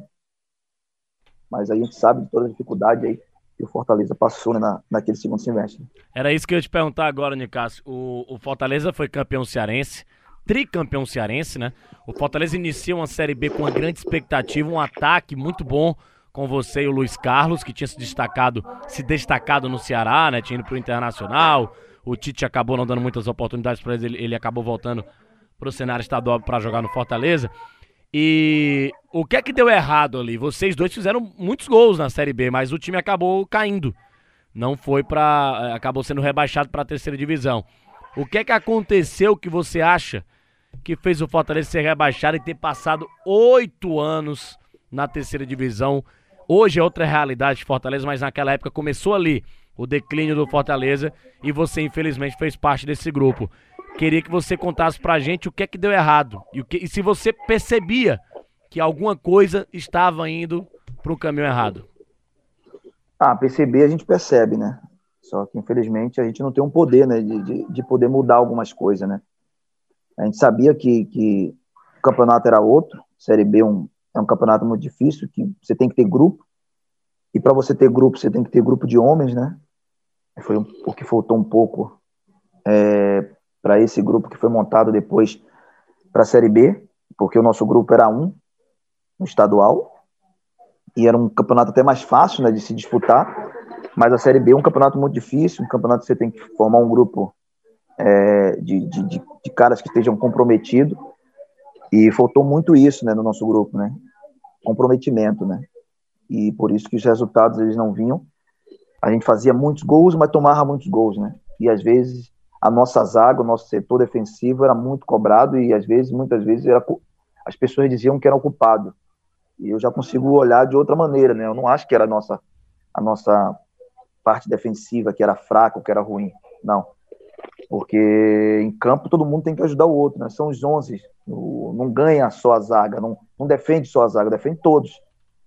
Mas a gente sabe de toda a dificuldade aí que o Fortaleza passou né, na, naquele segundo semestre. Era isso que eu ia te perguntar agora, Nicásio. O, o Fortaleza foi campeão cearense, tricampeão cearense, né? O Fortaleza inicia uma Série B com uma grande expectativa, um ataque muito bom com você e o Luiz Carlos, que tinha se destacado, se destacado no Ceará, né? Tinha ido pro Internacional. O Tite acabou não dando muitas oportunidades para ele, ele acabou voltando pro cenário estadual para jogar no Fortaleza. E o que é que deu errado ali? Vocês dois fizeram muitos gols na Série B, mas o time acabou caindo. Não foi para, eh, acabou sendo rebaixado para a terceira divisão. O que é que aconteceu que você acha que fez o Fortaleza ser rebaixado e ter passado oito anos na terceira divisão? Hoje é outra realidade de Fortaleza, mas naquela época começou ali o declínio do Fortaleza e você infelizmente fez parte desse grupo. Queria que você contasse pra gente o que é que deu errado e, o que, e se você percebia que alguma coisa estava indo pro caminho errado. Ah, perceber a gente percebe, né? Só que infelizmente a gente não tem um poder, né, de, de, de poder mudar algumas coisas, né? A gente sabia que, que o campeonato era outro, Série B é um, é um campeonato muito difícil, que você tem que ter grupo, e para você ter grupo, você tem que ter grupo de homens, né? Foi o que faltou um pouco é, para esse grupo que foi montado depois para a Série B, porque o nosso grupo era um, um estadual, e era um campeonato até mais fácil né, de se disputar, mas a Série B é um campeonato muito difícil, um campeonato que você tem que formar um grupo é, de, de, de, de, caras que estejam comprometidos, e faltou muito isso né, no nosso grupo, né? comprometimento, né? e por isso que os resultados eles não vinham. A gente fazia muitos gols, mas tomava muitos gols, né? E às vezes a nossa zaga, o nosso setor defensivo era muito cobrado e às vezes, muitas vezes, era, as pessoas diziam que era ocupado. E eu já consigo olhar de outra maneira, né? Eu não acho que era a nossa, a nossa parte defensiva que era fraca, que era ruim. Não. Porque em campo todo mundo tem que ajudar o outro, né? São os 11. Não ganha só a zaga, não, não defende só a zaga, defende todos.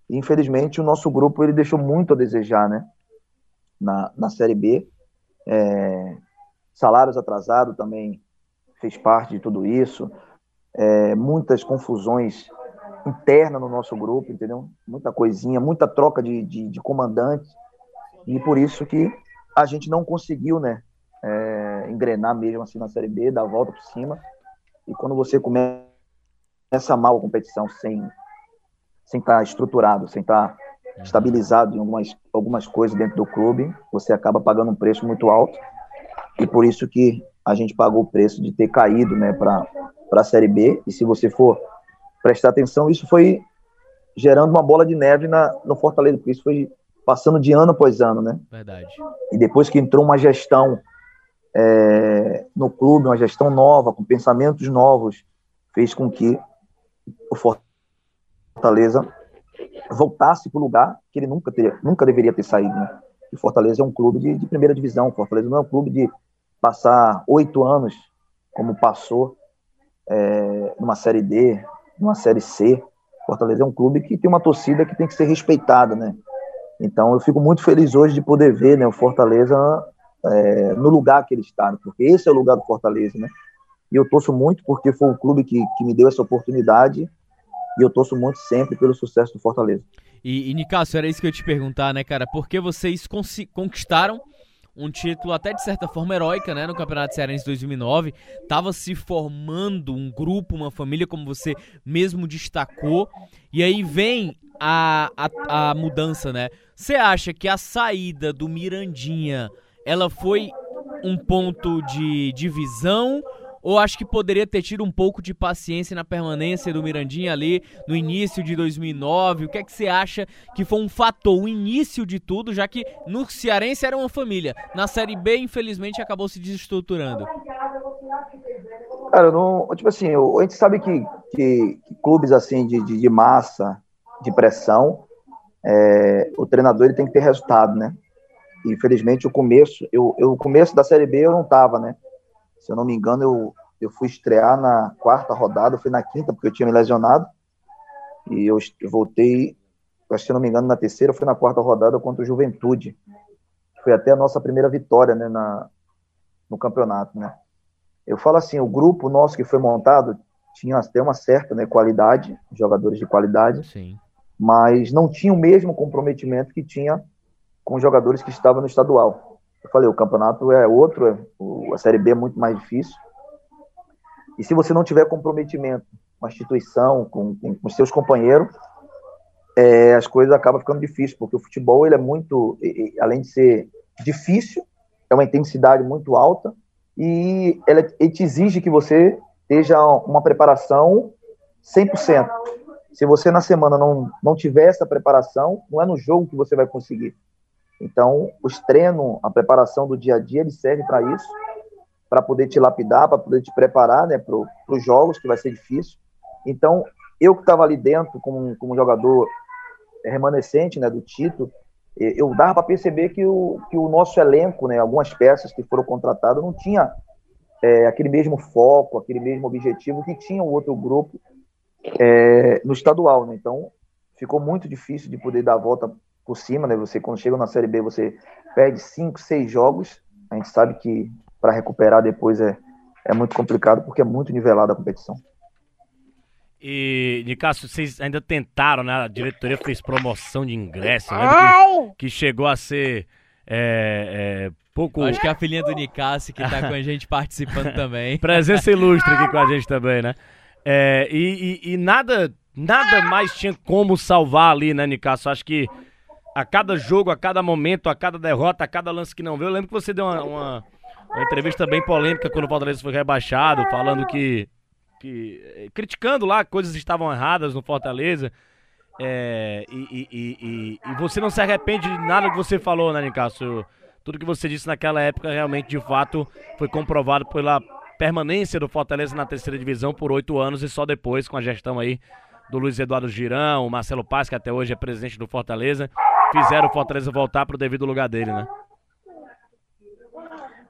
E, infelizmente, o nosso grupo ele deixou muito a desejar, né? Na, na Série B. É, salários atrasados também fez parte de tudo isso. É, muitas confusões internas no nosso grupo, entendeu? Muita coisinha, muita troca de, de, de comandantes. E por isso que a gente não conseguiu, né? É, engrenar mesmo assim na Série B, dar a volta por cima. E quando você começa mal a competição sem sem estar estruturado, sem estar estabilizado em algumas, algumas coisas dentro do clube, você acaba pagando um preço muito alto e por isso que a gente pagou o preço de ter caído né, para a Série B. E se você for prestar atenção, isso foi gerando uma bola de neve na, no Fortaleza, porque isso foi passando de ano após ano, né? Verdade. E depois que entrou uma gestão é, no clube, uma gestão nova, com pensamentos novos, fez com que o Fortaleza voltasse para o lugar que ele nunca, teria, nunca deveria ter saído, né? O Fortaleza é um clube de, de primeira divisão, o Fortaleza não é um clube de passar oito anos, como passou é, numa Série D, numa Série C. Fortaleza é um clube que tem uma torcida que tem que ser respeitada, né? Então eu fico muito feliz hoje de poder ver né, o Fortaleza é, no lugar que ele está, né? porque esse é o lugar do Fortaleza, né? E eu torço muito porque foi o clube que, que me deu essa oportunidade e eu torço muito sempre pelo sucesso do Fortaleza. E, e Nicásio, era isso que eu ia te perguntar, né, cara? Porque vocês conquistaram um título até de certa forma heróica, né, no Campeonato Cearense 2009. Tava se formando um grupo, uma família, como você mesmo destacou. E aí vem a, a, a mudança, né? Você acha que a saída do Mirandinha, ela foi um ponto de divisão ou acho que poderia ter tido um pouco de paciência na permanência do Mirandinha ali no início de 2009? O que é que você acha que foi um fator, o início de tudo, já que no Cearense era uma família, na Série B, infelizmente, acabou se desestruturando? Cara, não, tipo assim, a gente sabe que, que, que clubes assim de, de, de, massa, de pressão, é, o treinador ele tem que ter resultado, né? Infelizmente, o começo, eu, eu, o começo da Série B eu não tava, né? Se eu não me engano, eu, eu fui estrear na quarta rodada, fui na quinta, porque eu tinha me lesionado. E eu voltei, acho que se não me engano, na terceira, fui na quarta rodada contra o Juventude. Foi até a nossa primeira vitória né, na, no campeonato. Né? Eu falo assim, o grupo nosso que foi montado tinha até uma certa né, qualidade, jogadores de qualidade, Sim. mas não tinha o mesmo comprometimento que tinha com os jogadores que estavam no estadual. Eu falei, o campeonato é outro, é, a Série B é muito mais difícil. E se você não tiver comprometimento com a instituição, com, com, com seus companheiros, é, as coisas acabam ficando difíceis, porque o futebol ele é muito, além de ser difícil, é uma intensidade muito alta e ela, ele te exige que você esteja uma preparação 100%. Se você na semana não, não tiver essa preparação, não é no jogo que você vai conseguir. Então, os treinos, a preparação do dia a dia, ele serve para isso, para poder te lapidar, para poder te preparar né, para os jogos, que vai ser difícil. Então, eu que estava ali dentro como, como jogador remanescente né, do título, eu dava para perceber que o, que o nosso elenco, né, algumas peças que foram contratadas, não tinha é, aquele mesmo foco, aquele mesmo objetivo que tinha o outro grupo é, no estadual. Né? Então, ficou muito difícil de poder dar a volta por cima. Né? Você, quando chega na Série B, você perde cinco, seis jogos. A gente sabe que para recuperar depois é, é muito complicado, porque é muito nivelada a competição. E, Nicasso, vocês ainda tentaram, né? A diretoria fez promoção de ingresso, né? Que, que, chegou a ser é, é, pouco. Acho que é a filhinha do Nicasso que tá com a gente participando também. Presença ilustre aqui com a gente também, né? É, e, e, e, nada, nada mais tinha como salvar ali, né, Nicasso? Acho que a cada jogo, a cada momento, a cada derrota, a cada lance que não veio, eu lembro que você deu uma, uma, uma entrevista bem polêmica quando o Fortaleza foi rebaixado, falando que que, eh, criticando lá coisas estavam erradas no Fortaleza. É, e, e, e, e, você não se arrepende de nada que você falou, né, Nicasso? Tudo que você disse naquela época realmente, de fato, foi comprovado pela permanência do Fortaleza na terceira divisão por oito anos e só depois, com a gestão aí do Luiz Eduardo Girão, o Marcelo Paz, que até hoje é presidente do Fortaleza, fizeram o Fortaleza voltar para o devido lugar dele, né?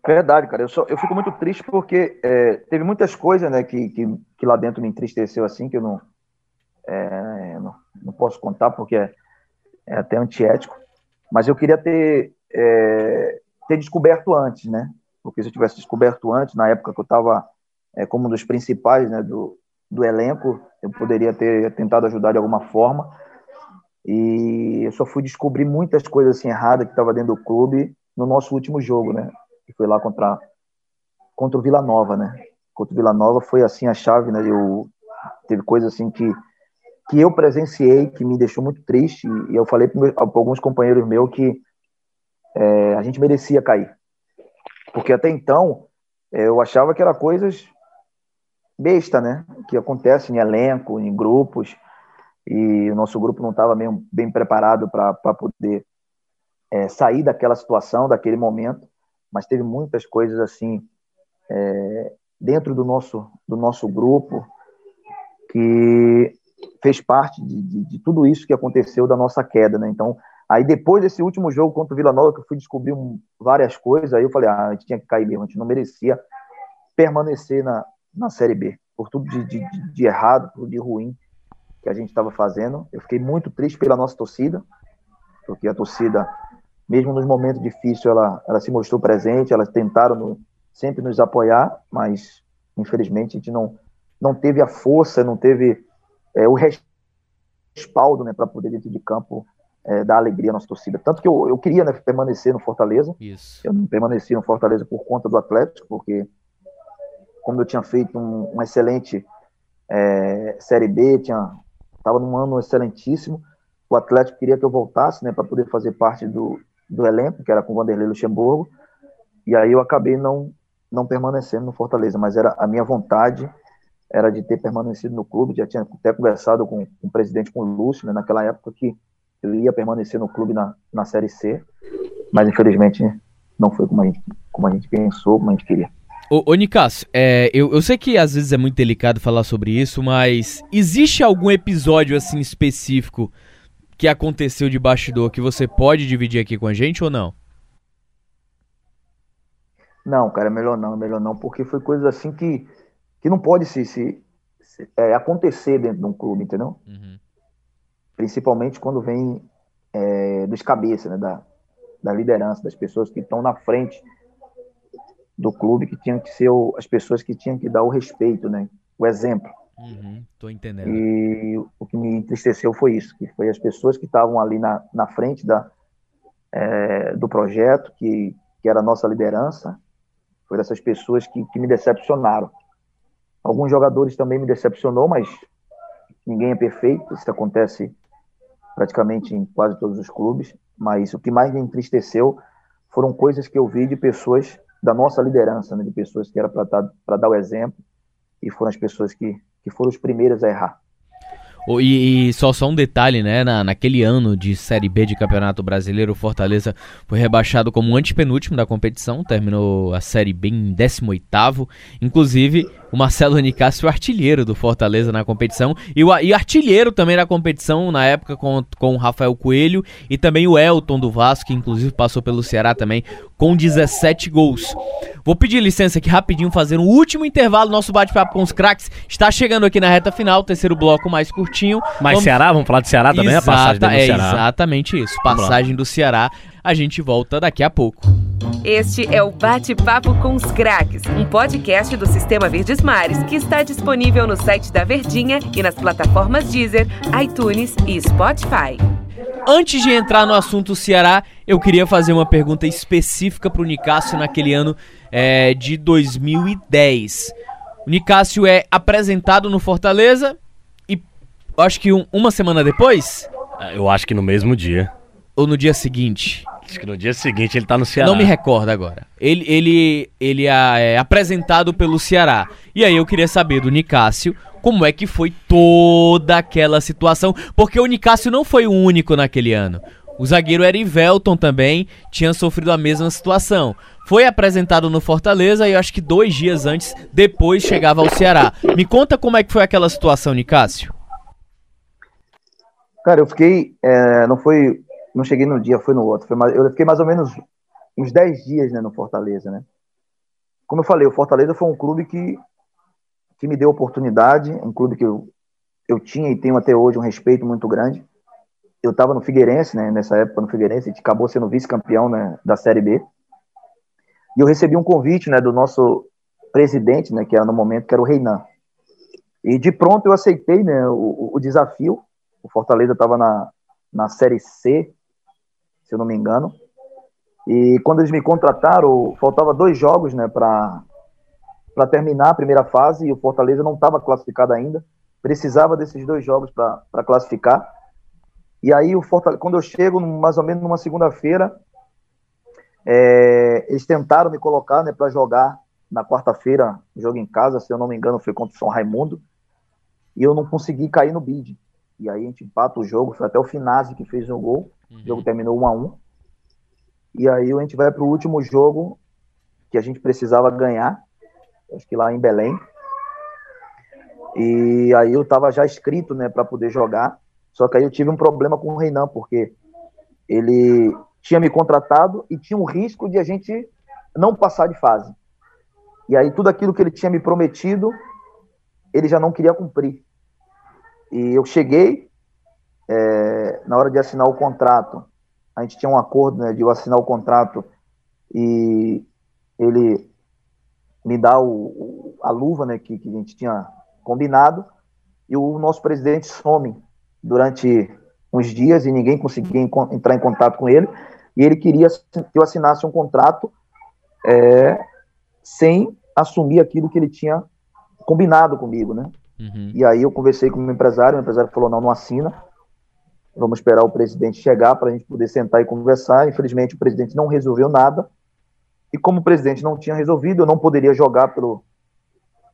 Verdade, cara. Eu, só, eu fico muito triste porque é, teve muitas coisas né, que, que, que, lá dentro me entristeceu assim, que eu não, é, não, não, posso contar porque é, é, até antiético. Mas eu queria ter, é, ter descoberto antes, né? Porque se eu tivesse descoberto antes, na época que eu estava é, como um dos principais né, do, do elenco, eu poderia ter tentado ajudar de alguma forma. E eu só fui descobrir muitas coisas assim erradas que estava dentro do clube no nosso último jogo, né? Que foi lá contra, contra o Vila Nova, né? Contra o Vila Nova foi assim a chave, né? Eu, teve coisa assim que, que eu presenciei que me deixou muito triste e eu falei para alguns companheiros meus que é, a gente merecia cair. Porque até então é, eu achava que era coisas besta, né? Que acontece em elenco, em grupos, e o nosso grupo não estava bem, bem preparado para poder é, sair daquela situação, daquele momento mas teve muitas coisas assim é, dentro do nosso do nosso grupo que fez parte de, de, de, tudo isso que aconteceu da nossa queda, né? Então, aí depois desse último jogo contra o Vila Nova, que eu fui descobrir várias coisas, aí eu falei, ah, a gente tinha que cair mesmo, a gente não merecia permanecer na, na Série B, por tudo de, de, de errado, tudo de ruim que a gente estava fazendo. Eu fiquei muito triste pela nossa torcida, porque a torcida mesmo nos momentos difíceis, ela, ela se mostrou presente, elas tentaram no, sempre nos apoiar, mas infelizmente a gente não, não teve a força, não teve é, o respaldo né, para poder dentro de campo é, dar alegria à nossa torcida. Tanto que eu, eu queria né, permanecer no Fortaleza, Isso. eu não permaneci no Fortaleza por conta do Atlético, porque como eu tinha feito um, um excelente é, Série B, estava num ano excelentíssimo, o Atlético queria que eu voltasse né, para poder fazer parte do, do elenco, que era com Vanderlei Luxemburgo, e aí eu acabei não, não permanecendo no Fortaleza, mas era a minha vontade era de ter permanecido no clube, já tinha até conversado com, com o presidente, com o Lúcio, né, naquela época que eu ia permanecer no clube na, na Série C, mas infelizmente não foi como a gente, como a gente pensou, como a gente queria. Ô, ô é, eu, eu sei que às vezes é muito delicado falar sobre isso, mas existe algum episódio assim específico que aconteceu de bastidor que você pode dividir aqui com a gente ou não? Não, cara, melhor não, melhor não, porque foi coisa assim que, que não pode se, se, se é, acontecer dentro de um clube, entendeu? Uhum. Principalmente quando vem é, dos cabeças, né, da, da liderança, das pessoas que estão na frente do clube, que tinham que ser o, as pessoas que tinham que dar o respeito, né, o exemplo. Uhum, tô entendendo. E o que me entristeceu foi isso, que foi as pessoas que estavam ali na, na frente da, é, do projeto, que, que era a nossa liderança, foi dessas pessoas que, que me decepcionaram. Alguns jogadores também me decepcionou, mas ninguém é perfeito, isso acontece praticamente em quase todos os clubes, mas o que mais me entristeceu foram coisas que eu vi de pessoas da nossa liderança, né, de pessoas que era para dar o exemplo, e foram as pessoas que, que foram os primeiros a errar. E, e, só, só um detalhe, né? Na, naquele ano de Série B de Campeonato Brasileiro, o Fortaleza foi rebaixado como antepenúltimo da competição, terminou a Série B em 18º. Inclusive, o Marcelo Nicásio, artilheiro do Fortaleza na competição, e, o, e artilheiro também na competição, na época com, com o Rafael Coelho, e também o Elton do Vasco, que inclusive passou pelo Ceará também, com 17 gols. Vou pedir licença aqui rapidinho, fazer um último intervalo, nosso bate-papo com os craques está chegando aqui na reta final, terceiro bloco mais curtinho. Mais vamos... Ceará, vamos falar de Ceará também, Exata, a passagem do é Ceará. Exatamente isso, passagem do Ceará. A gente volta daqui a pouco. Este é o Bate-Papo com os Craques, um podcast do Sistema Verdes Mares que está disponível no site da Verdinha e nas plataformas Deezer, iTunes e Spotify. Antes de entrar no assunto Ceará, eu queria fazer uma pergunta específica para o Nicásio naquele ano é, de 2010. O Nicásio é apresentado no Fortaleza e acho que um, uma semana depois? Eu acho que no mesmo dia. Ou no dia seguinte? Acho que no dia seguinte ele tá no Ceará. Não me recordo agora. Ele, ele, ele é, é apresentado pelo Ceará. E aí eu queria saber do Nicásio como é que foi toda aquela situação. Porque o Nicásio não foi o único naquele ano. O zagueiro Erivelton também tinha sofrido a mesma situação. Foi apresentado no Fortaleza e eu acho que dois dias antes, depois chegava ao Ceará. Me conta como é que foi aquela situação, Nicásio. Cara, eu fiquei. É, não foi não cheguei no dia, foi no outro. Mais, eu fiquei mais ou menos uns 10 dias né, no Fortaleza, né? Como eu falei, o Fortaleza foi um clube que, que me deu oportunidade, um clube que eu, eu tinha e tenho até hoje um respeito muito grande. Eu estava no Figueirense, né, nessa época no Figueirense, a gente acabou sendo vice-campeão né, da Série B. E eu recebi um convite né, do nosso presidente, né, que era no momento, que era o Reinan. E de pronto eu aceitei né, o, o desafio. O Fortaleza estava na, na Série C, se eu não me engano. E quando eles me contrataram, faltava dois jogos né, para terminar a primeira fase e o Fortaleza não estava classificado ainda. Precisava desses dois jogos para classificar. E aí, o Fortaleza, quando eu chego, mais ou menos numa segunda-feira, é, eles tentaram me colocar né, para jogar na quarta-feira, jogo em casa, se eu não me engano, foi contra o São Raimundo. E eu não consegui cair no bid. E aí a gente empata o jogo, foi até o Finazzi que fez o gol. Uhum. O jogo terminou 1 a 1 E aí a gente vai para o último jogo que a gente precisava ganhar, acho que lá em Belém. E aí eu estava já inscrito, né, para poder jogar. Só que aí eu tive um problema com o Reinan, porque ele tinha me contratado e tinha um risco de a gente não passar de fase. E aí tudo aquilo que ele tinha me prometido, ele já não queria cumprir. E eu cheguei, é, na hora de assinar o contrato, a gente tinha um acordo né, de eu assinar o contrato e ele me dá o, o, a luva né, que, que a gente tinha combinado e o nosso presidente some durante uns dias e ninguém conseguia entrar em contato com ele e ele queria que eu assinasse um contrato é, sem assumir aquilo que ele tinha combinado comigo, né? Uhum. E aí eu conversei com o meu empresário, o empresário falou, não, não assina, vamos esperar o presidente chegar para a gente poder sentar e conversar. Infelizmente o presidente não resolveu nada, e como o presidente não tinha resolvido, eu não poderia jogar pelo,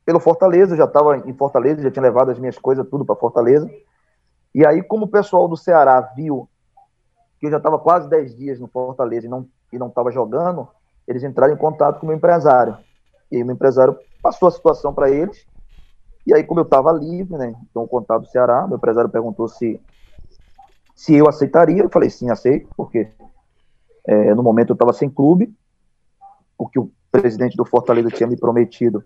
pelo Fortaleza, eu já estava em Fortaleza, já tinha levado as minhas coisas tudo para Fortaleza. E aí, como o pessoal do Ceará viu que eu já estava quase 10 dias no Fortaleza e não e não estava jogando, eles entraram em contato com o meu empresário. E aí, o meu empresário passou a situação para eles e aí, como eu estava livre, né, então o contato do Ceará, meu empresário perguntou se, se eu aceitaria. Eu falei, sim, aceito, porque é, no momento eu estava sem clube, o que o presidente do Fortaleza tinha me prometido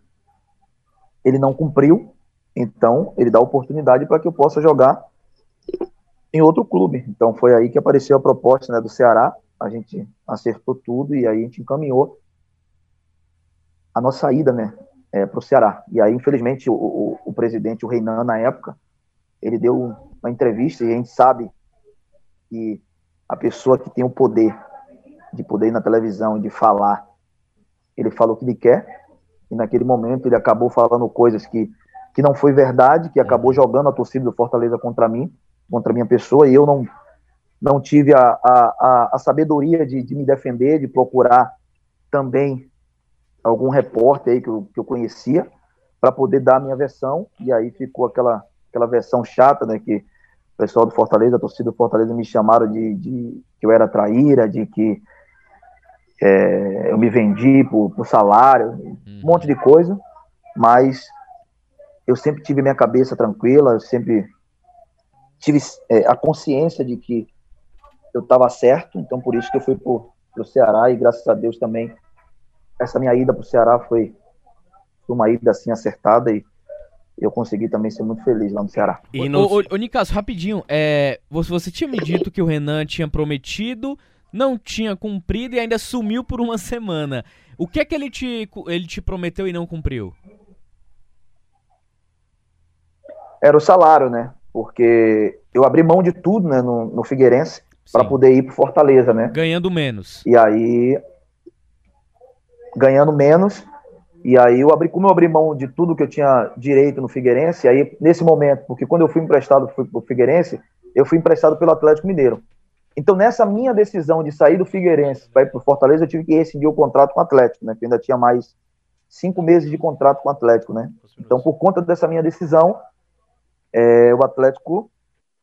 ele não cumpriu, então ele dá oportunidade para que eu possa jogar em outro clube. Então foi aí que apareceu a proposta né, do Ceará, a gente acertou tudo e aí a gente encaminhou a nossa saída né, é, para o Ceará. E aí, infelizmente, o, o, o presidente, o Reinan, na época, ele deu uma entrevista e a gente sabe que a pessoa que tem o poder de poder ir na televisão e de falar, ele falou o que ele quer, e naquele momento ele acabou falando coisas que, que não foi verdade, que acabou jogando a torcida do Fortaleza contra mim, contra a minha pessoa, e eu não, não tive a, a, a sabedoria de, de me defender, de procurar também algum repórter aí que eu, que eu conhecia, para poder dar a minha versão, e aí ficou aquela, aquela versão chata, né, que pessoal do Fortaleza, a torcida do Fortaleza me chamaram de, de que eu era traíra, de que é, eu me vendi por, por salário, um monte de coisa, mas eu sempre tive minha cabeça tranquila, eu sempre tive é, a consciência de que eu estava certo, então por isso que eu fui para o Ceará e graças a Deus também essa minha ida para o Ceará foi uma ida assim acertada e eu consegui também ser muito feliz lá no Ceará. E no... Ô, ô, ô Nicas, rapidinho, é, você, você tinha me dito que o Renan tinha prometido, não tinha cumprido e ainda sumiu por uma semana. O que é que ele te, ele te prometeu e não cumpriu? Era o salário, né? Porque eu abri mão de tudo né, no, no Figueirense para poder ir para Fortaleza, né? Ganhando menos. E aí ganhando menos. E aí eu abri, como eu abri mão de tudo que eu tinha direito no Figueirense, aí nesse momento, porque quando eu fui emprestado para o Figueirense, eu fui emprestado pelo Atlético Mineiro. Então, nessa minha decisão de sair do Figueirense para ir para o Fortaleza, eu tive que rescindir o contrato com o Atlético, né? Que ainda tinha mais cinco meses de contrato com o Atlético, né? Então, por conta dessa minha decisão, é, o Atlético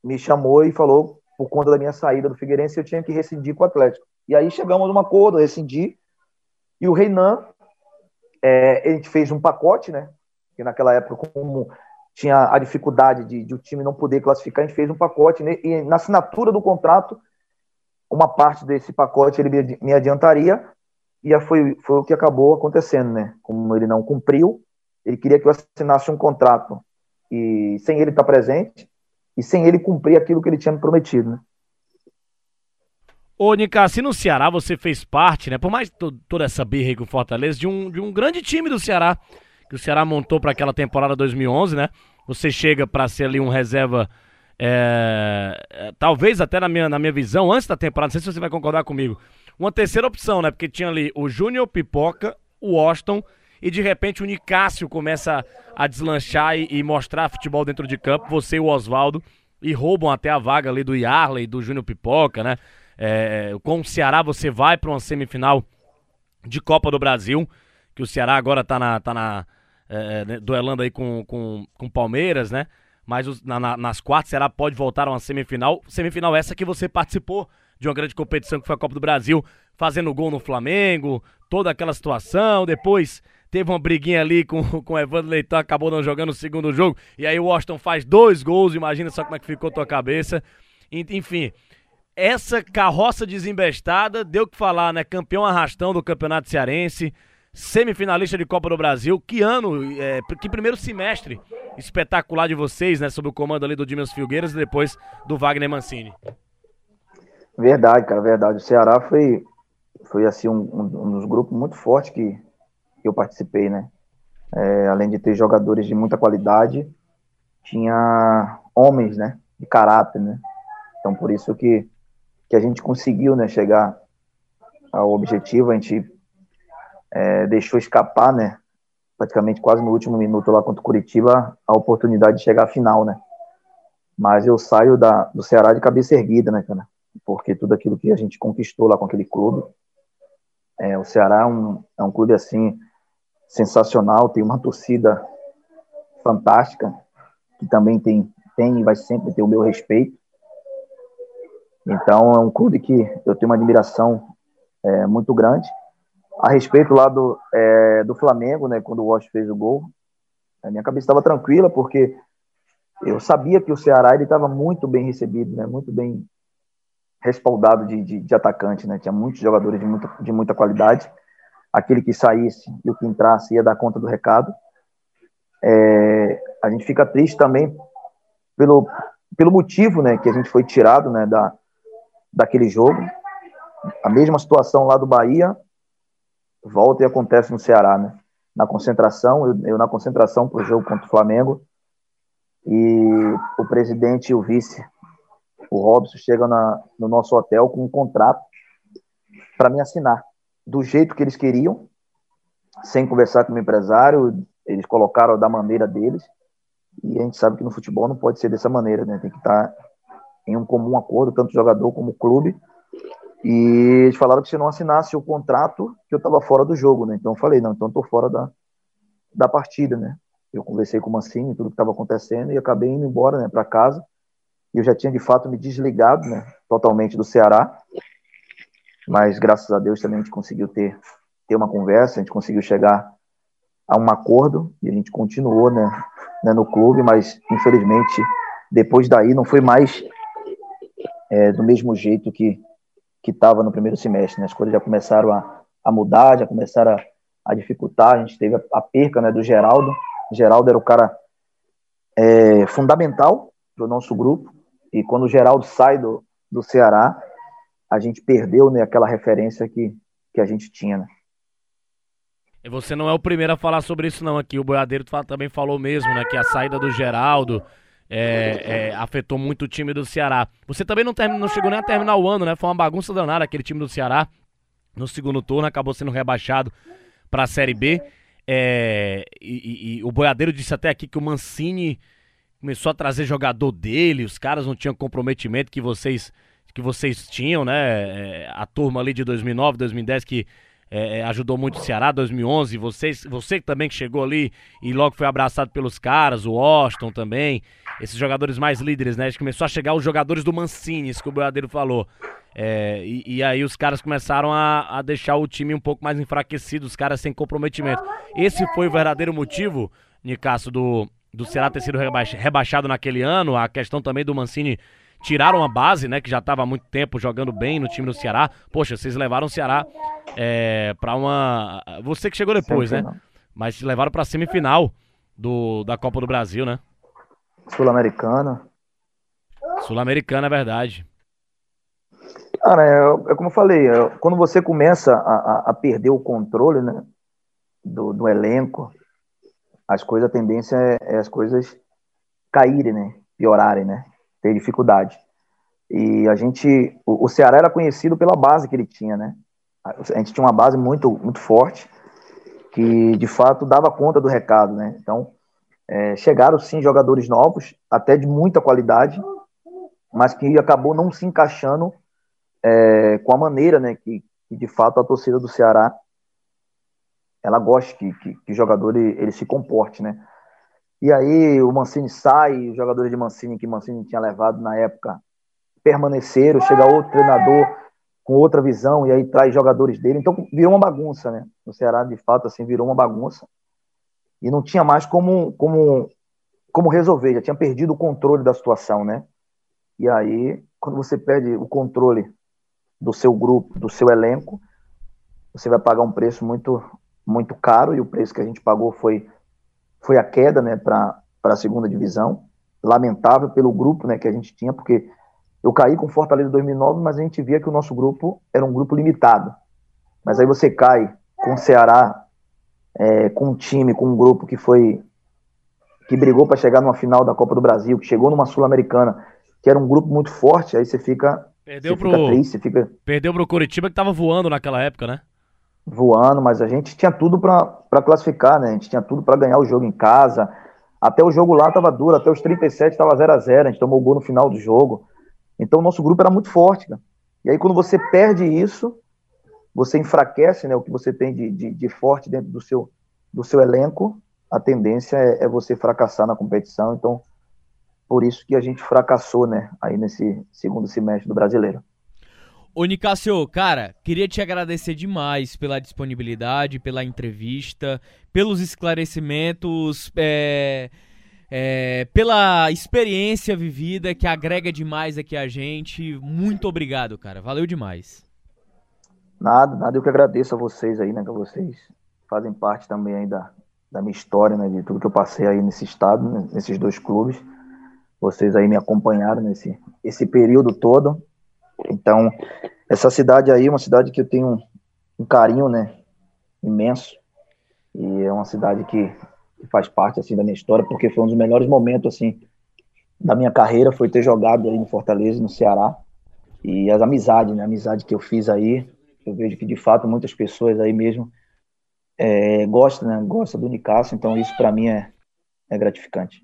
me chamou e falou, por conta da minha saída do Figueirense, eu tinha que rescindir com o Atlético. E aí chegamos a um acordo, rescindi, e o Reinan, é, a gente fez um pacote, né? Que naquela época, como tinha a dificuldade de, de, o time não poder classificar, a gente fez um pacote, né? e na assinatura do contrato, uma parte desse pacote ele me adiantaria, e foi, foi o que acabou acontecendo, né? Como ele não cumpriu, ele queria que eu assinasse um contrato e sem ele estar presente e sem ele cumprir aquilo que ele tinha me prometido, né? Ô, Nicassi, no Ceará você fez parte, né? Por mais toda essa birra com o Fortaleza, de um, de um grande time do Ceará, que o Ceará montou para aquela temporada 2011, né? Você chega para ser ali um reserva, é, é, talvez até na minha, na minha visão, antes da temporada, não sei se você vai concordar comigo, uma terceira opção, né? Porque tinha ali o Júnior Pipoca, o Washington, e de repente o Nicásio começa a deslanchar e, e mostrar futebol dentro de campo, você e o Oswaldo, e roubam até a vaga ali do Yarley, do Júnior Pipoca, né? É, com o Ceará você vai para uma semifinal de Copa do Brasil, que o Ceará agora está na, tá na é, né, duelando aí com, com, com Palmeiras, né? Mas os, na, nas quartas, o Ceará pode voltar a uma semifinal. Semifinal essa que você participou de uma grande competição que foi a Copa do Brasil, fazendo gol no Flamengo, toda aquela situação. Depois teve uma briguinha ali com, com o Evandro Leitão, acabou não jogando o segundo jogo. E aí o Washington faz dois gols, imagina só como é que ficou tua cabeça. Enfim, essa carroça desembestada deu que falar, né? Campeão arrastão do Campeonato Cearense, semifinalista de Copa do Brasil. Que ano, é, que primeiro semestre espetacular de vocês, né? Sob o comando ali do Dimas Filgueiras e depois do Wagner Mancini. Verdade, cara, verdade. O Ceará foi, foi assim, um, um dos grupos muito fortes que, que eu participei, né? É, além de ter jogadores de muita qualidade, tinha homens, né? De caráter, né? Então, por isso que que a gente conseguiu né, chegar ao objetivo, a gente é, deixou escapar, né, praticamente quase no último minuto lá contra o Curitiba, a oportunidade de chegar à final, né. Mas eu saio da, do Ceará de cabeça erguida, né, cara, porque tudo aquilo que a gente conquistou lá com aquele clube, é, o Ceará é um, é um clube assim sensacional, tem uma torcida fantástica, que também tem, tem e vai sempre ter o meu respeito. Então é um clube que eu tenho uma admiração é, muito grande. A respeito lá do, é, do Flamengo, né, quando o Walsh fez o gol, a minha cabeça estava tranquila, porque eu sabia que o Ceará estava muito bem recebido, né, muito bem respaldado de, de, de, atacante, né, tinha muitos jogadores de muita, de muita qualidade. Aquele que saísse e o que entrasse ia dar conta do recado. É, a gente fica triste também pelo, pelo motivo né, que a gente foi tirado né, da, daquele jogo. A mesma situação lá do Bahia volta e acontece no Ceará. Né? Na concentração, eu, eu na concentração para o jogo contra o Flamengo, e o presidente e o vice, o Robson, chegam na, no nosso hotel com um contrato para me assinar, do jeito que eles queriam, sem conversar com o empresário, eles colocaram da maneira deles, e a gente sabe que no futebol não pode ser dessa maneira, né? Tem que estar em um comum acordo, tanto jogador como clube. E eles falaram que se não assinasse o contrato, que eu estava fora do jogo, né? Então eu falei, não, então estou fora da, da partida, né? Eu conversei com o Mancini, tudo que estava acontecendo, e acabei indo embora, né, para casa. E eu já tinha de fato me desligado, né, totalmente do Ceará. Mas graças a Deus também a gente conseguiu ter ter uma conversa, a gente conseguiu chegar a um acordo e a gente continuou, né, né no clube, mas infelizmente depois daí não foi mais é, do mesmo jeito que que estava no primeiro semestre, né? As coisas já começaram a, a mudar, já começaram a, a dificultar. A gente teve a, a perca, né, do Geraldo. O Geraldo era o cara é, fundamental para o nosso grupo e quando o Geraldo sai do, do Ceará, a gente perdeu né, aquela referência que, que a gente tinha. Né? Você não é o primeiro a falar sobre isso não aqui. O Boiadeiro também falou mesmo, né? Que a saída do Geraldo é, é, afetou muito o time do Ceará. Você também não, term... não chegou nem a terminar o ano, né? Foi uma bagunça danada aquele time do Ceará. No segundo turno acabou sendo rebaixado para a Série B. É, e, e, e, o Boiadeiro disse até aqui que o Mancini começou a trazer jogador dele, os caras não tinham comprometimento que vocês que vocês tinham, né? É, a turma ali de 2009, 2010 que é, é, ajudou muito o Ceará 2011. Vocês, você também que chegou ali e logo foi abraçado pelos caras, o Washington também. Esses jogadores mais líderes, né? Começou a chegar os jogadores do Mancini, isso que o Boiadeiro falou. É, e, e, aí os caras começaram a, a, deixar o time um pouco mais enfraquecido, os caras sem comprometimento. Esse foi o verdadeiro motivo, Nicasso, do, do Ceará ter sido rebaixado naquele ano. A questão também do Mancini tiraram a base, né, que já estava há muito tempo jogando bem no time do Ceará. Poxa, vocês levaram o Ceará é, para uma. Você que chegou depois, né? Mas levaram para semifinal do, da Copa do Brasil, né? Sul-Americana. Sul-Americana, é verdade. Cara, é, é como eu falei, é, quando você começa a, a, a, perder o controle, né, do, do elenco, as coisas, a tendência é, é as coisas caírem, né, piorarem, né ter dificuldade. E a gente, o, o Ceará era conhecido pela base que ele tinha, né? A gente tinha uma base muito, muito forte que de fato dava conta do recado, né? Então é, chegaram sim jogadores novos, até de muita qualidade, mas que acabou não se encaixando é, com a maneira, né? Que, que, de fato a torcida do Ceará ela gosta que, que, que o jogador ele, ele se comporte, né? E aí o Mancini sai, os jogadores de Mancini que Mancini tinha levado na época permaneceram, chega outro treinador com outra visão e aí traz jogadores dele. Então virou uma bagunça, né? O Ceará de fato assim virou uma bagunça e não tinha mais como como como resolver, já tinha perdido o controle da situação, né? E aí quando você perde o controle do seu grupo, do seu elenco, você vai pagar um preço muito muito caro e o preço que a gente pagou foi foi a queda né, para a segunda divisão. Lamentável pelo grupo né, que a gente tinha, porque eu caí com Fortaleza em 2009, mas a gente via que o nosso grupo era um grupo limitado. Mas aí você cai com o Ceará, é, com um time, com um grupo que foi que brigou para chegar numa final da Copa do Brasil, que chegou numa Sul-Americana, que era um grupo muito forte, aí você fica, perdeu você pro, fica triste, fica... Perdeu pro Curitiba que tava voando naquela época, né? voando, mas a gente tinha tudo para classificar, né? A gente tinha tudo para ganhar o jogo em casa. Até o jogo lá estava duro, até os 37 estava 0 a 0 a gente tomou o gol no final do jogo. Então o nosso grupo era muito forte, cara. E aí quando você perde isso, você enfraquece né, o que você tem de, de, de forte dentro do seu, do seu elenco, a tendência é, é, você fracassar na competição. Então, por isso que a gente fracassou né, aí nesse segundo semestre do brasileiro. Ô Nicásio, cara, queria te agradecer demais pela disponibilidade, pela entrevista, pelos esclarecimentos, é, é, pela experiência vivida que agrega demais aqui a gente. Muito obrigado, cara. Valeu demais. Nada, nada. Eu que agradeço a vocês aí, né? Que vocês fazem parte também aí da, da minha história, né, de tudo que eu passei aí nesse estado, né, nesses dois clubes. Vocês aí me acompanharam nesse esse período todo. Então, essa cidade aí é uma cidade que eu tenho um carinho, né, imenso. E é uma cidade que, que faz parte assim da minha história, porque foi um dos melhores momentos assim da minha carreira foi ter jogado aí no Fortaleza, no Ceará. E as amizades, né, a amizade que eu fiz aí, eu vejo que de fato muitas pessoas aí mesmo é, gostam, né, gostam do Nicasso, então isso para mim é, é gratificante.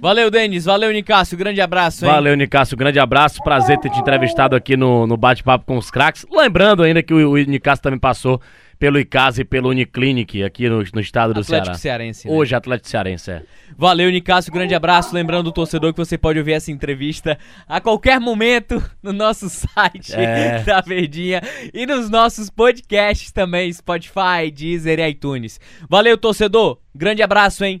Valeu, Denis. Valeu, Nicásio. Grande abraço, hein? Valeu, Nicásio. Grande abraço. Prazer ter te entrevistado aqui no, no Bate-Papo com os Craques. Lembrando ainda que o, o Nicásio também passou pelo ICASA e pelo Uniclinic aqui no, no estado do Atlético Ceará. Cearense. Né? Hoje, Atlético Cearense, é. Valeu, Nicásio. Grande abraço. Lembrando o torcedor que você pode ouvir essa entrevista a qualquer momento no nosso site É. da Verdinha e nos nossos podcasts também, Spotify, Deezer e iTunes. Valeu, torcedor. Grande abraço, hein?